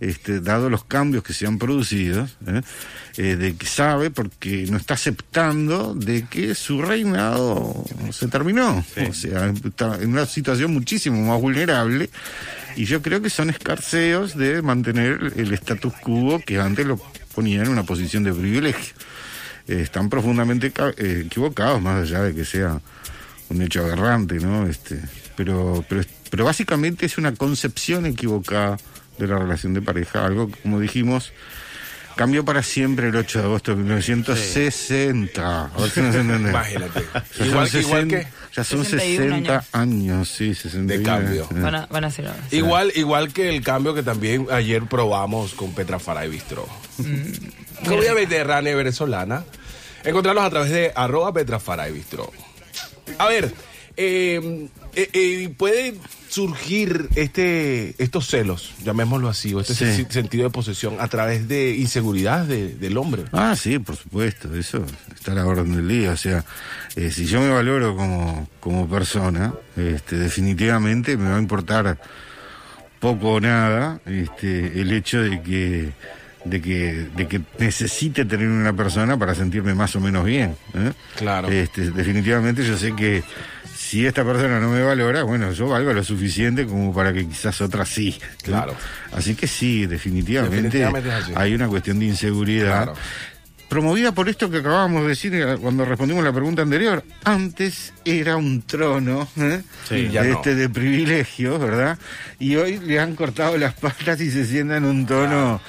este, dado los cambios que se han producido, ¿eh? Eh, de que sabe porque no está aceptando de que su reinado se terminó. O sea, está en una situación muchísimo más vulnerable. Y yo creo que son escarceos de mantener el status quo que antes lo ponía en una posición de privilegio. Están profundamente ca- equivocados, más allá de que sea un hecho aberrante, ¿no? Este, pero, pero, pero básicamente es una concepción equivocada de la relación de pareja, algo que, como dijimos, cambió para siempre el 8 de agosto de 1960. A ver si nos. Imagínate. Ya son Igual- igual 60 que- Ya son 61 60 años, sí, 61 De cambio. Van a, van a ser ahora. Igual, igual que el cambio que también ayer probamos con Petra Faray Bistro. Comida mediterránea venezolana. Encontrarlos a través de arroba Petra Faray Bistro. A ver, eh, eh, eh, puede surgir este, estos celos, llamémoslo así, o este Sí. sentido de posesión a través de inseguridad de- del hombre. Ah, sí, por supuesto, eso está a la orden del día. O sea, eh, si yo me valoro como, como persona, este, definitivamente me va a importar poco o nada este, el hecho de que, de que, de que necesite tener una persona para sentirme más o menos bien. ¿eh? Claro. Este, definitivamente yo sé que si esta persona no me valora, bueno, yo valgo lo suficiente como para que quizás otra sí. Claro. Así que sí, definitivamente, hay una cuestión de inseguridad. Claro. Promovida por esto que acabábamos de decir eh, cuando respondimos la pregunta anterior. Antes era un trono ¿eh? Sí, ya no. este de privilegios, ¿verdad? Y hoy le han cortado las patas y se sienta en un tono,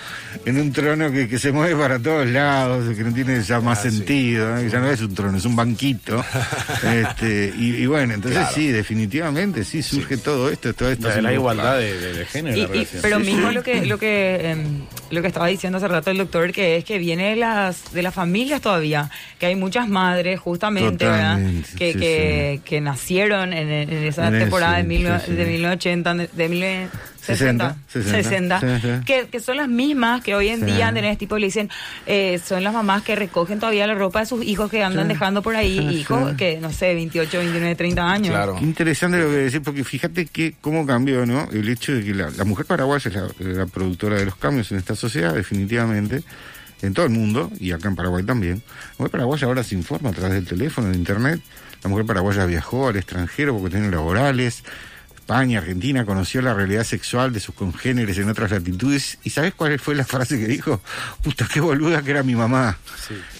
en un trono que, que se mueve para todos lados, que no tiene ya más Ah, sí. sentido, ¿eh? ya no es un trono, es un banquito. este, y, y bueno, entonces Claro. sí, definitivamente sí surge todo esto, todo esto. La, la igualdad de, de- de género. Y- la pero Sí, mismo sí. lo que lo que em, lo que estaba diciendo hace rato el doctor que es que viene de las de las familias todavía que hay muchas madres justamente ¿verdad? Que, sí, que, que nacieron en, en esa En temporada ese, de, mil, sí, sí. de 1980 de, de 1960 60, 60, sí, sí. Que, que son las mismas que hoy en Sí. día en este tipo le dicen eh, son las mamás que recogen todavía la ropa de sus hijos que andan Sí. dejando por ahí Sí, hijos sí. que no sé 28 29 30 años Claro. Qué interesante lo que decís, porque fíjate que cómo cambió, ¿no? El hecho de que la, la mujer paraguaya es la, la productora de los cambios en esta sociedad, definitivamente, en todo el mundo, y acá en Paraguay también. La mujer paraguaya ahora se informa a través del teléfono, de internet. La mujer paraguaya viajó al extranjero por cuestiones laborales. España, Argentina, conoció la realidad sexual de sus congéneres en otras latitudes. ¿Y sabes cuál fue la frase que dijo? Puta, qué boluda que era mi mamá.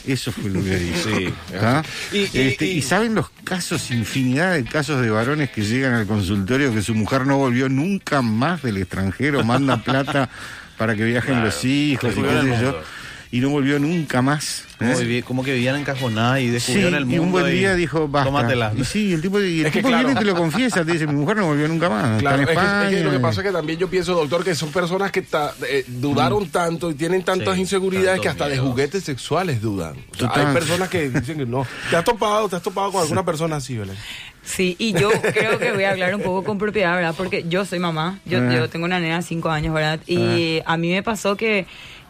Eso fue lo que dijo. Sí. ¿Ah? Y- y- Este, y- y saben los casos, infinidad de casos de varones que llegan al consultorio que su mujer no volvió nunca más del extranjero, manda plata para que viajen los hijos y qué sé yo. Y no volvió nunca más. Como, ¿eh? como que vivían encajonadas y Sí, descubrieron el mundo. y un buen día dijo, basta. Tómatela. Y sí, el tipo, y el Es que tipo claro. viene y te lo confiesa, te dice, mi mujer no volvió nunca más. Claro, es está en que, es que España. lo que pasa es que también yo pienso, doctor, que son personas que ta- eh, dudaron tanto y tienen tantas Sí, inseguridades que hasta de juguetes sexuales dudan. O sea, Total. hay personas que dicen que no. ¿Te has topado, te has topado con alguna persona así, Belén? Sí, y yo creo que voy a hablar un poco con propiedad, ¿verdad? Porque yo soy mamá, yo, Ah. yo tengo una nena de 5 años, ¿verdad? Y a mí me pasó que,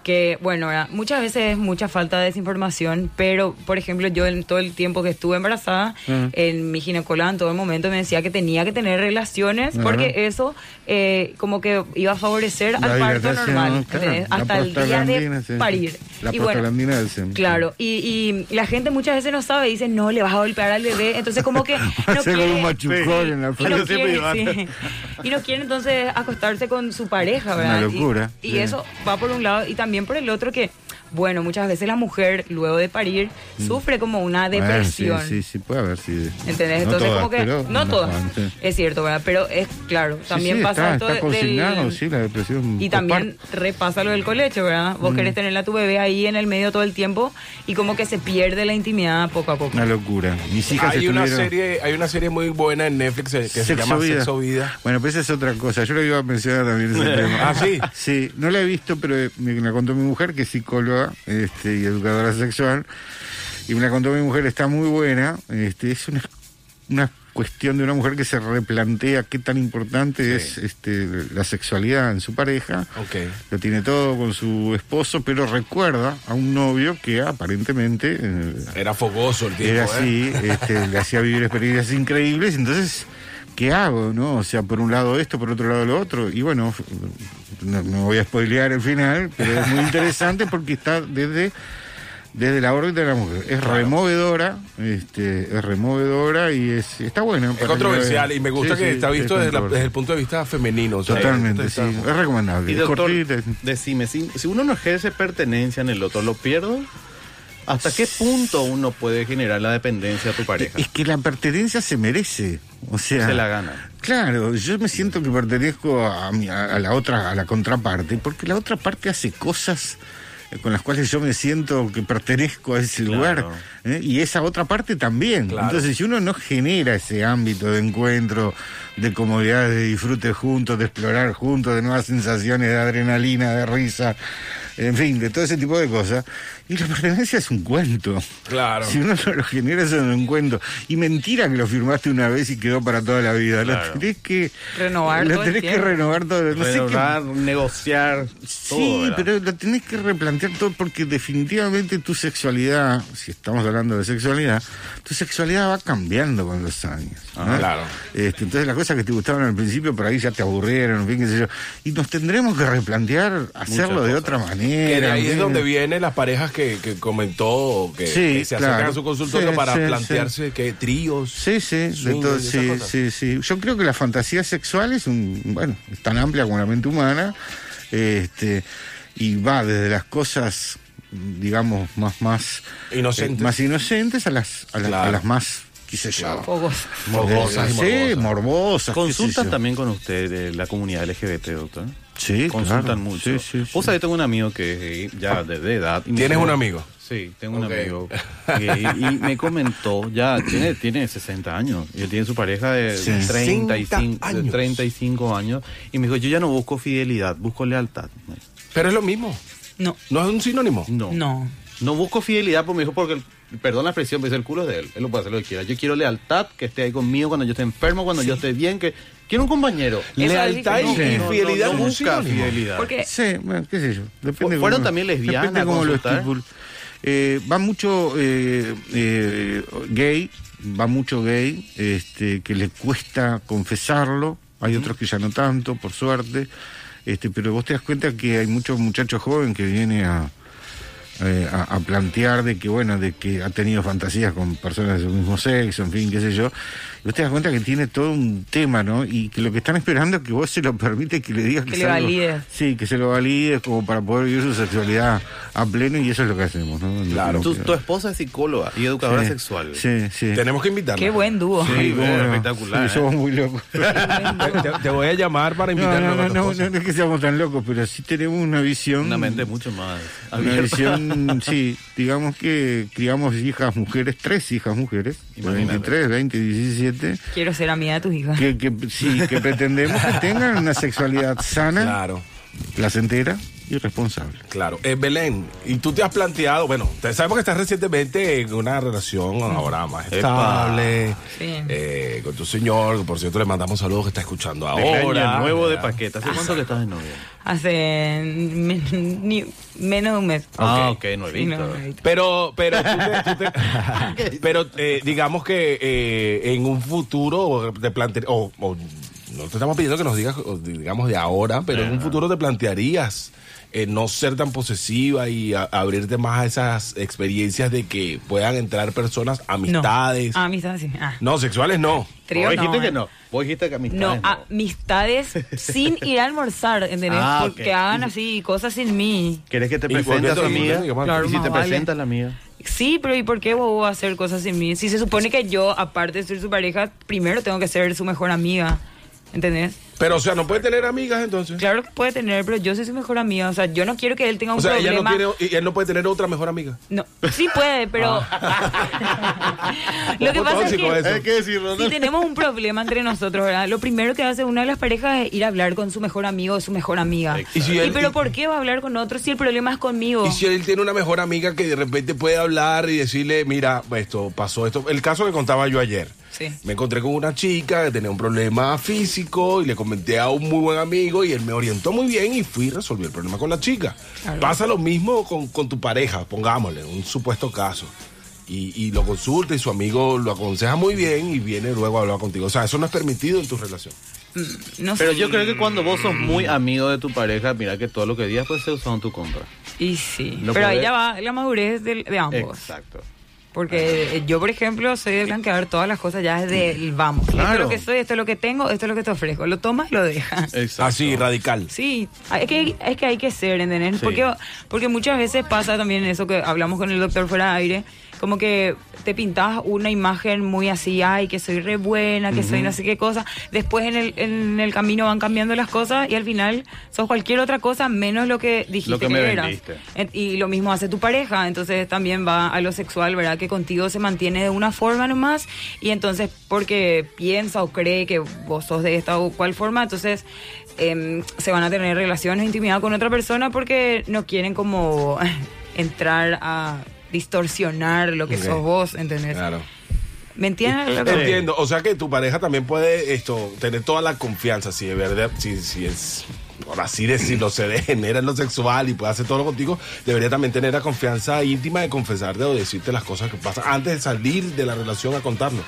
que, bueno, muchas veces es mucha falta de desinformación, pero, por ejemplo, yo en todo el tiempo que estuve embarazada, Ah. en mi ginecóloga en todo el momento me decía que tenía que tener relaciones, porque eso eh, como que iba a favorecer La al parto normal, hasta el día de sí. parir. La Y bueno, del. Claro, y, y la gente muchas veces no sabe, dice, no, le vas a golpear al bebé, entonces como que no quiere, un machucón en la y no, quiere, sí. y no quiere entonces acostarse con su pareja, ¿verdad? Una locura, Y, eso va por un lado y también por el otro que, bueno, muchas veces la mujer luego de parir sufre como una Bueno, depresión. sí, sí, sí, puede haber, sí. ¿Entendés? No Entonces todas, como que pero no todas, es cierto, ¿verdad? Pero es claro, también sí, pasa está, esto está del sí, la depresión. y también repasa lo del colecho, ¿verdad? Vos Mm. querés tener a tu bebé ahí en el medio todo el tiempo y como que se pierde la intimidad poco a poco. Una locura. Mis hijas Hay una, serie, hay una serie muy buena en Netflix eh, que se Sexo llama Vida. Sexo Vida. Bueno, pues esa es otra cosa. Yo lo iba a mencionar también ese tema. Ah, ¿sí? Sí, no la he visto, pero me la contó mi mujer, que es psicóloga este, y educadora sexual. Y me la contó mi mujer, está muy buena. Este, es una, una cuestión de una mujer que se replantea qué tan importante es este, la sexualidad en su pareja. Ok. Lo tiene todo con su esposo, pero recuerda a un novio que aparentemente eh, Era fogoso el tipo, era ¿eh? así, este, le hacía vivir experiencias increíbles, entonces ¿qué hago? ¿no? O sea, por un lado esto, por otro lado lo otro. Y bueno, no, no voy a spoilear el final, pero es muy interesante porque está desde, desde la órbita de la mujer. Es removedora, este, es removedora y es, está bueno. Es controversial y me gusta Sí, que sí, está es visto desde, la- controversial. desde el punto de vista femenino. o sea, Totalmente, sí. está- Es recomendable. Y es doctor, cortita. decime, si, si uno no ejerce pertenencia en el otro, ¿lo pierdo? ¿Hasta qué punto uno puede generar la dependencia a tu pareja? Es que la pertenencia se merece. O sea, Se la gana. Claro, yo me siento que pertenezco a, mi- a- a la otra, a la contraparte, porque la otra parte hace cosas eh, con las cuales yo me siento que pertenezco a ese lugar ¿eh? y esa otra parte también. Claro. Entonces, si uno no genera ese ámbito de encuentro, de comodidad, de disfrute juntos, de explorar juntos, de nuevas sensaciones, de adrenalina, de risa, en fin, de todo ese tipo de cosas, y la pertenencia es un cuento. Claro. Si uno no lo genera, eso es un cuento. Y mentira que lo firmaste una vez y quedó para toda la vida. Claro. Lo tenés que Renovar lo tenés que renovar todo. No sé qué- Renovar, negociar, todo, Sí, ¿verdad? pero lo tenés que replantear todo porque definitivamente tu sexualidad, si estamos hablando de sexualidad, tu sexualidad va cambiando con los años. ¿no? Ah, claro. Este, entonces las cosas que te gustaban al principio por ahí ya te aburrieron, en fin, qué sé yo. Y nos tendremos que replantear hacerlo de otra Que manera. de ahí es donde vienen las parejas que, que comentó que, Sí, que se acercan claro. a su consultorio Sí, para sí, plantearse que tríos. Sí, sí, de swingers todo, sí, sí, sí. Yo creo que la fantasía sexual es un, bueno, es tan amplia como la mente humana, este, y va desde las cosas, digamos, más, más Inocentes. eh, más inocentes a las, a, las- Claro. a las más, qué sé yo, Fogos. Morbosas sí, morbosas. morbosas. ¿Consultan también con usted de la comunidad LGBT, doctor? Sí, Consultan claro. mucho. Sí, sí, sí. Vos sabés, tengo un amigo que es gay, ya de, de edad. ¿Tienes un amigo? Sí, tengo un amigo gay y me comentó, ya tiene, tiene 60 años, y él tiene su pareja de Sí. 35, años. de 35 años, y me dijo, yo ya no busco fidelidad, busco lealtad. Pero es lo mismo. No, No es un sinónimo. No, no, no. busco fidelidad, pues me dijo, porque, el- perdón la expresión, pero es el culo es de él, él lo puede hacer lo que quiera. Yo quiero lealtad, que esté ahí conmigo cuando yo esté enfermo, cuando yo esté bien, que quiero un compañero. Eso Lealtad es y, diferente. No, fidelidad no, no es un busca sinónimo. fidelidad. Porque Sí, bueno, qué sé yo. Depende Fu- ¿fueron cómo- también lesbianas Depende a cómo lo consultar? Eh, va mucho eh, eh, gay, va mucho gay, este, que le cuesta confesarlo. Hay otros que ya no tanto, por suerte. Este, pero vos te das cuenta que hay muchos muchachos jóvenes que vienen a, eh, a, a plantear de que, bueno, de que ha tenido fantasías con personas de su mismo sexo, en fin, qué sé yo. Y vos te das cuenta que tiene todo un tema, ¿no? Y que lo que están esperando es que vos se lo permite que le digas que, Que le algo- valides. Sí, que se lo valide como para poder vivir su sexualidad a pleno y eso es lo que hacemos, ¿no? Claro. Tu, tu esposa es psicóloga y educadora Sí, sexual. Sí, sí. Tenemos que invitarla. qué buen dúo. Sí, Sí, bueno, bueno, espectacular, sí, ¿eh? somos muy locos. Te, voy a llamar para invitarla. no, no, no, no, no es que seamos tan locos, pero sí tenemos una visión. Una mente mucho más Una abierta. Visión, sí, digamos que criamos hijas mujeres, tres hijas mujeres, Imagínate. 23, 20 y 17, Quiero ser amiga de tus hijas. que, que sí, que pretendemos que tengan una sexualidad sana, Claro. placentera y responsable. Claro, eh, Belén, y tú te has planteado, bueno, te- sabemos que estás recientemente en una relación ahora más estable Sí. eh, con tu señor, que por cierto le mandamos saludos que está escuchando ahora. nuevo de paquete. ¿Hace cuánto que estás de novia? Hace men- ni- menos de un mes. Ah, Ok. ok, nuevito. No, nuevito. Pero, pero, tú te- tú te- pero eh, digamos que eh, en un futuro te plantearías, o, o no te estamos pidiendo que nos digas, digamos de ahora, pero en un futuro te plantearías eh, no ser tan posesiva y a- abrirte más a esas experiencias de que puedan entrar personas, amistades. No. Ah, amistades, sí. Ah. No, sexuales no. Trío Vos no, dijiste eh. que no. Vos dijiste que amistades No, no. amistades sin ir a almorzar, ¿entendés? Ah. Porque hagan así cosas sin mí. ¿Querés que te ¿Y por presente a tu amiga? Claro, y si te vale. presentas la amiga. Sí, pero ¿y por qué vos vas a hacer cosas sin mí? Si se supone que yo, aparte de ser su pareja, primero tengo que ser su mejor amiga. ¿Entendés? Pero, o sea, no puede tener amigas entonces. Claro que puede tener, pero yo soy su mejor amiga. O sea, yo no quiero que él tenga un O sea, ella no problema. tiene, y él no puede tener otra mejor amiga. No, sí puede, pero. Lo que pasa es que. eso. Hay que decirlo, ¿no? Si tenemos un problema entre nosotros, ¿verdad? Lo primero que hace una de las parejas es ir a hablar con su mejor amigo o su mejor amiga. Y si él- pero y- ¿por qué va a hablar con otro si el problema es conmigo? Y si él tiene una mejor amiga que de repente puede hablar y decirle, mira, esto pasó esto. El caso que contaba yo ayer. Sí. Me encontré con una chica que tenía un problema físico y le comenté a un muy buen amigo y él me orientó muy bien y fui y resolví el problema con la chica. Pasa lo mismo con, con tu pareja, pongámosle, un supuesto caso. y, y lo consulta y su amigo lo aconseja muy bien y viene luego a hablar contigo. O sea, eso no es permitido en tu relación. No Pero sé. yo creo que cuando vos sos muy amigo de tu pareja, mira que todo lo que digas puede ser usado en tu contra. Y sí. No Pero ahí ya va la madurez de, de ambos. Exacto. Porque eh, yo, por ejemplo, soy de blanquear todas las cosas ya desde el vamos. Esto es lo que soy, esto es lo que tengo, esto es lo que te ofrezco. Lo tomas y lo dejas. Así, radical. Sí, es que, es que hay que ser, ¿entendés? Sí. Porque, porque muchas veces pasa también eso que hablamos con el doctor fuera de aire, como que te pintas una imagen muy así, ay, que soy re buena, que soy no sé qué cosa. Después en el, en el camino van cambiando las cosas y al final sos cualquier otra cosa menos lo que dijiste Lo que me eras. Y lo mismo hace tu pareja, entonces también va a lo sexual, ¿verdad? Que contigo se mantiene de una forma nomás y entonces porque piensa o cree que vos sos de esta o cual forma, entonces em, se van a tener relaciones, intimidad con otra persona porque no quieren como entrar a distorsionar lo que Ok. sos vos, ¿entendés? Claro. ¿Me entiendes? lo que- Entiendo, o sea que tu pareja también puede esto tener toda la confianza, si de verdad, si, si es, por así decirlo, se degenera en lo sexual y puede hacer todo lo contigo, debería también tener la confianza íntima de confesarte o decirte las cosas que pasan antes de salir de la relación a contarlo.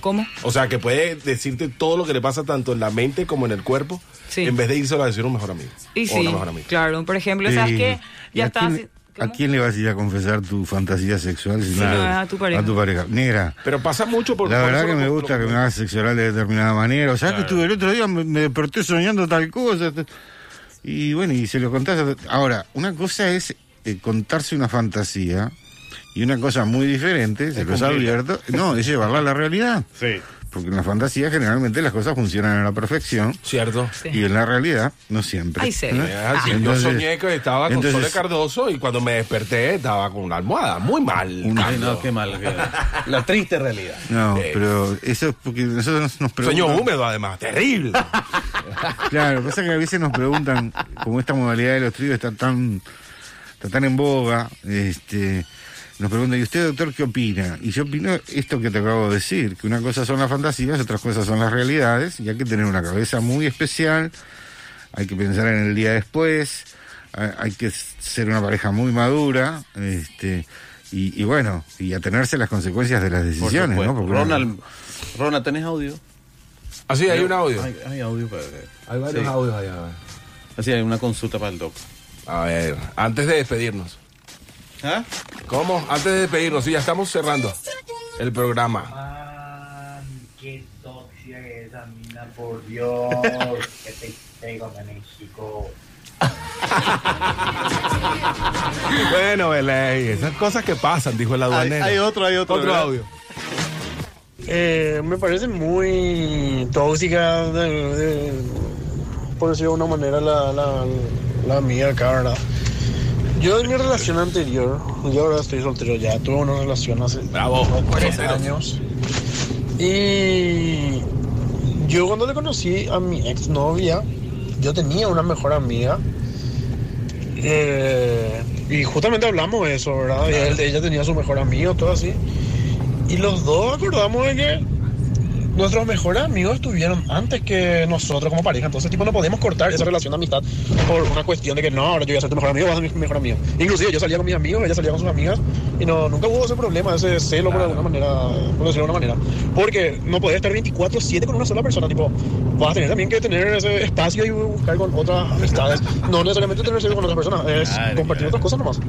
¿Cómo? O sea, que puede decirte todo lo que le pasa tanto en la mente como en el cuerpo, Sí. en vez de irse a decir a un mejor amigo. Y o sí, una mejor amiga. claro, por ejemplo, ¿sabes Eh, qué? ¿y Ya a estás... ¿A quién le vas a ir a confesar tu fantasía sexual? Si Sí, no no, a tu pareja. A tu pareja. Negra. Pero pasa mucho por La por verdad que me lo- gusta que me hagas sexual de determinada manera. O sea, que Claro. estuve el otro día, me, me desperté soñando tal cosa. Y bueno, y se lo contás. Ahora, una cosa es eh, contarse una fantasía y una cosa muy diferente, se Es los ha abierto, no, es llevarla a la realidad. Sí. Porque en la fantasía generalmente las cosas funcionan a la perfección. Cierto. Y en la realidad no siempre. Ay, sí. ¿no? Es así. Yo soñé que estaba con entonces- Sole Cardoso y cuando me desperté estaba con una almohada. Muy mal. Ay, no, qué mal. qué- La triste realidad. No, Eh. pero eso es porque nosotros nos, nos Sueño húmedo además, terrible. Claro, pasa que a veces nos preguntan, como esta modalidad de los tríos está tan, está tan en boga, este, nos preguntan, ¿y usted, doctor, qué opina? Y yo opino esto que te acabo de decir, que una cosa son las fantasías, otras cosas son las realidades, y hay que tener una cabeza muy especial, hay que pensar en el día después, hay hay que ser una pareja muy madura, este, y, y bueno, y atenerse a las consecuencias de las Por decisiones, ¿no? Porque Ronald, Ronald, ¿tenés audio? Así, hay un audio. Hay, hay audio para Hay varios Sí. audios allá. Así hay una consulta para el doc. A ver, antes de despedirnos. ¿Ah? ¿Cómo? Antes de despedirnos, sí, ya estamos cerrando el programa. Qué tóxica que es esa mina, por Dios. que te traigo a México. Bueno, Belén, esas cosas que pasan, dijo el aduanero. hay otro, hay otro, Otro ¿verdad? audio. Eh, me parece muy tóxica, de, de- por decirlo de una manera, la, la, la amiga acá, ¿verdad? Yo en mi relación anterior, yo ahora estoy soltero ya, tuve una relación hace Bravo, tres años. Y yo cuando le conocí a mi exnovia, yo tenía una mejor amiga. eh, y justamente hablamos de eso, ¿verdad? Y él- ella tenía su mejor amigo, todo así. Y los dos acordamos de que nuestros mejores amigos estuvieron antes que nosotros como pareja. Entonces, tipo, no podemos cortar esa relación de amistad por una cuestión de que no, ahora yo voy a ser tu mejor amigo, vas a ser mi mejor amigo. Inclusive yo salía con mis amigos, ella salía con sus amigas y no, nunca hubo ese problema, ese celo por alguna manera, por decirlo de alguna manera. Porque no podés estar 24-7 con una sola persona, tipo, vas a tener también que tener ese espacio y buscar con otras amistades. No necesariamente tener sexo con otras personas, es compartir otras cosas nomás.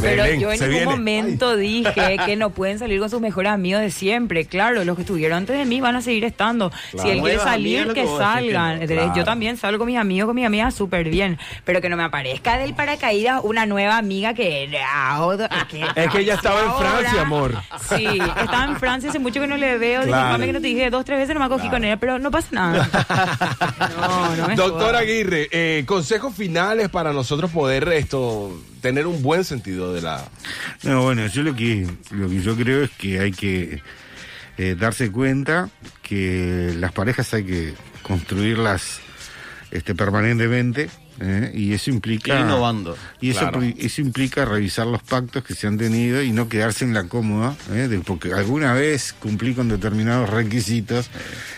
Pero Belén, yo en ningún viene. momento dije que no pueden salir con sus mejores amigos de siempre. Claro, los que estuvieron antes de mí van a seguir estando. Claro. Si él quiere salir, que que decís salgan. Yo también salgo con mis amigos, con mis amigas súper bien. Pero que no me aparezca del paracaídas una nueva amiga que Es que ella estaba en. Francia, amor. Sí, estaba en Francia hace mucho que no le veo. Claro. Disculpame que no te dije dos, tres veces no me acogí con ella, pero no pasa nada. No, no me Doctor. Aguirre, eh, consejos finales para nosotros poder esto tener un buen sentido de la. No, bueno, yo lo que, lo que yo creo es que hay que eh, darse cuenta que las parejas hay que construirlas este, permanentemente, ¿eh? y eso implica... Ir innovando. Y eso, Claro. eso implica revisar los pactos que se han tenido y no quedarse en la cómoda, ¿eh? de- porque alguna vez cumplí con determinados requisitos,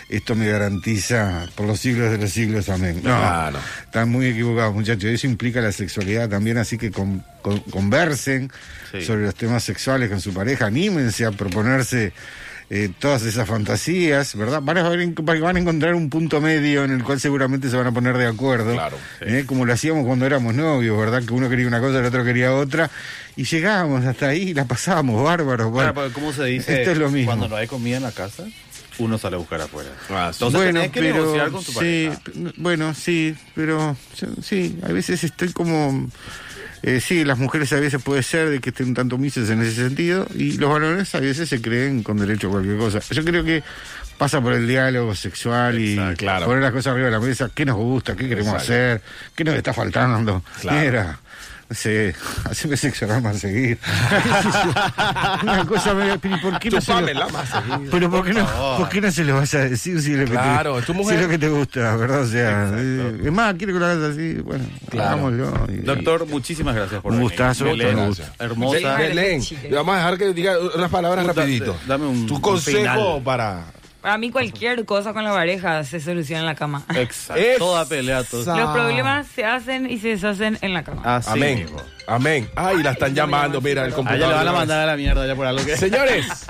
esto me garantiza por los siglos de los siglos, amén. No, Claro. están muy equivocados, muchachos. Eso implica la sexualidad también, así que con- con- conversen Sí. sobre los temas sexuales con su pareja, anímense a proponerse eh, todas esas fantasías, ¿verdad? Van a, ver- van a encontrar un punto medio en el cual seguramente se van a poner de acuerdo. Claro, ¿eh? Como lo hacíamos cuando éramos novios, ¿verdad? Que uno quería una cosa, el otro quería otra. Y llegábamos hasta ahí y la pasábamos bárbaros. Bueno, Claro, ¿Cómo se dice? Esto es lo mismo. Cuando no hay comida en la casa, uno sale a buscar afuera. Ah, sí. Entonces bueno, tenés que pero negociar con tu sí, pareja. bueno, sí, pero sí, a veces estoy como eh, sí, las mujeres a veces puede ser de que estén un tanto mises en ese sentido y los varones a veces se creen con derecho a cualquier cosa. Yo creo que pasa por el diálogo sexual y claro. poner las cosas arriba de la mesa, qué nos gusta, qué queremos Exacto. hacer, qué nos está faltando. Claro. Mira, sé, haceme sexo oral más seguir. Una cosa ¿y ¿por qué no se lo- más seguido. pero ¿por qué, no. ¿por qué no se lo vas a decir si es lo que, Claro, te, es tu si mujer. es lo que te gusta, ¿verdad? O sea, eh, es más, quiero que lo hagas así, bueno, Claro. y- Doctor, muchísimas gracias por Un venir. gustazo, Belén, un gusto. hermosa. Be- Belén, vamos a dejar que diga unas palabras rapidito. dame un- Tu un consejo final. para... Para mí cualquier cosa con la pareja se soluciona en la cama. Exacto. Toda pelea. Todo. Los problemas se hacen y se deshacen en la cama. Así Amén. mismo. Amén. Ay, la están llamando, mira, el computador. ella le van a mandar a la mierda ya por algo que... Señores,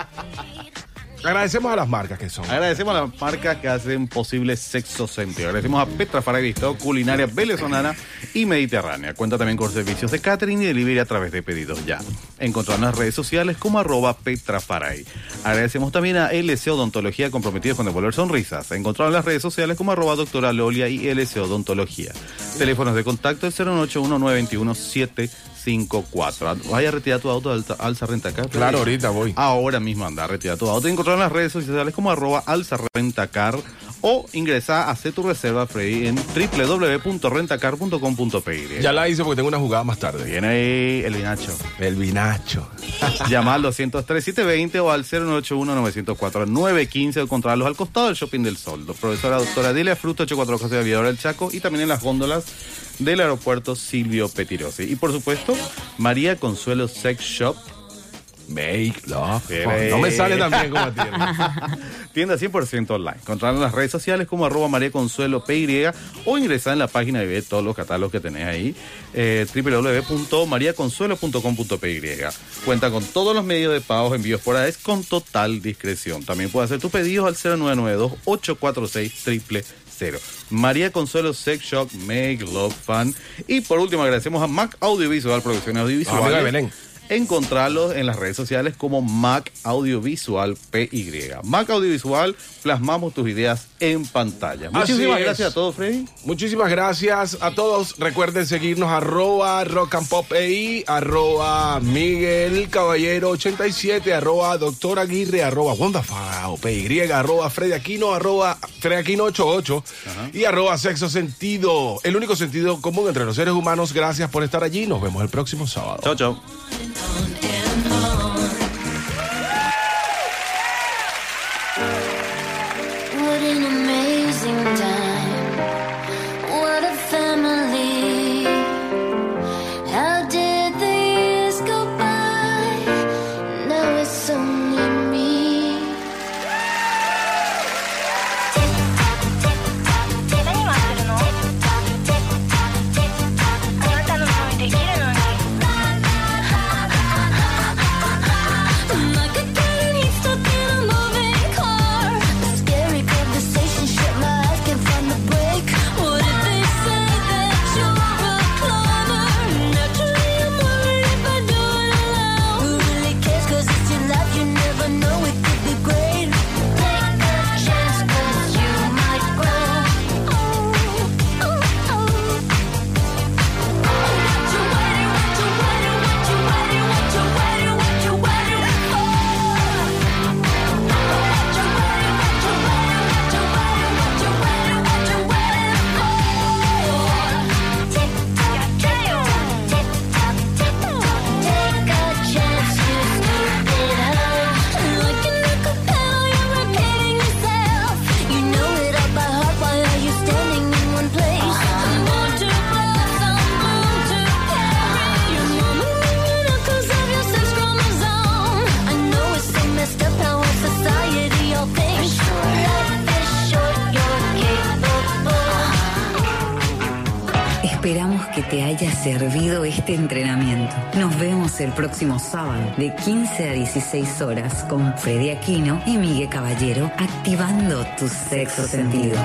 agradecemos a las marcas que son. Agradecemos a las marcas que hacen posible Sexo Sentido. Agradecemos a Petra Faray Bistro, culinaria venezolana y mediterránea. Cuenta también con servicios de catering y delivery a través de pedidos ya. Encontrarnos en las redes sociales como arroba Petra Faray. Agradecemos también a LC Odontología comprometidos con devolver sonrisas. Encontrarnos en las redes sociales como arroba doctora Lolia y LC Odontología. Teléfonos de contacto el 081 921 754 Vaya a retirar tu auto de Alza, Alza Rentacar. Claro, ahorita voy. Ahora mismo anda a retirar tu auto. Encontrar en las redes sociales como arroba alzarrentacar o ingresar a hacer tu reserva, Freddy, en www.rentacar.com.py. Ya la hice porque tengo una jugada más tarde. Viene ahí el vinacho. El vinacho. Llama al 203-720 o al 091-904-915 o encontrarlos al costado del Shopping del Sol. Profesora doctora Delia Fruto, 84 José de Aviador del Chaco y también en las góndolas del aeropuerto Silvio Petirosi. Y por supuesto, María Consuelo Sex Shop. Make love. Fun. No me sale tan bien como a ti. Tienda 100% online. Encontrarla en las redes sociales como arroba María Consuelo PY o ingresar en la página y ver todos los catálogos que tenés ahí. Eh, www.mariaconsuelo.com.py. Cuenta con todos los medios de pagos envíos por AES con total discreción. También puedes hacer tus pedidos al 0992-846 000. María Consuelo Sex Shop, Make Love Fun. Y por último agradecemos a Mac Audiovisual, Producciones Audiovisuales. Amiga de Belén. Encontrarlos en las redes sociales como Mac Audiovisual PY. Mac Audiovisual, plasmamos tus ideas en pantalla. Muchísimas gracias a todos, Freddy. Muchísimas gracias a todos. Recuerden seguirnos arroba rock and pop EI, arroba Miguel Caballero 87, arroba doctor Aguirre, arroba Wondafao, PY, arroba Freddy Aquino, arroba Freddy Aquino 88 y arroba sexo sentido. El único sentido común entre los seres humanos. Gracias por estar allí. Nos vemos el próximo sábado. Chao, chao. on and on. Servido este entrenamiento. Nos vemos el próximo sábado de 15 a 16 horas con Freddy Aquino y Miguel Caballero activando tu sexo sentido.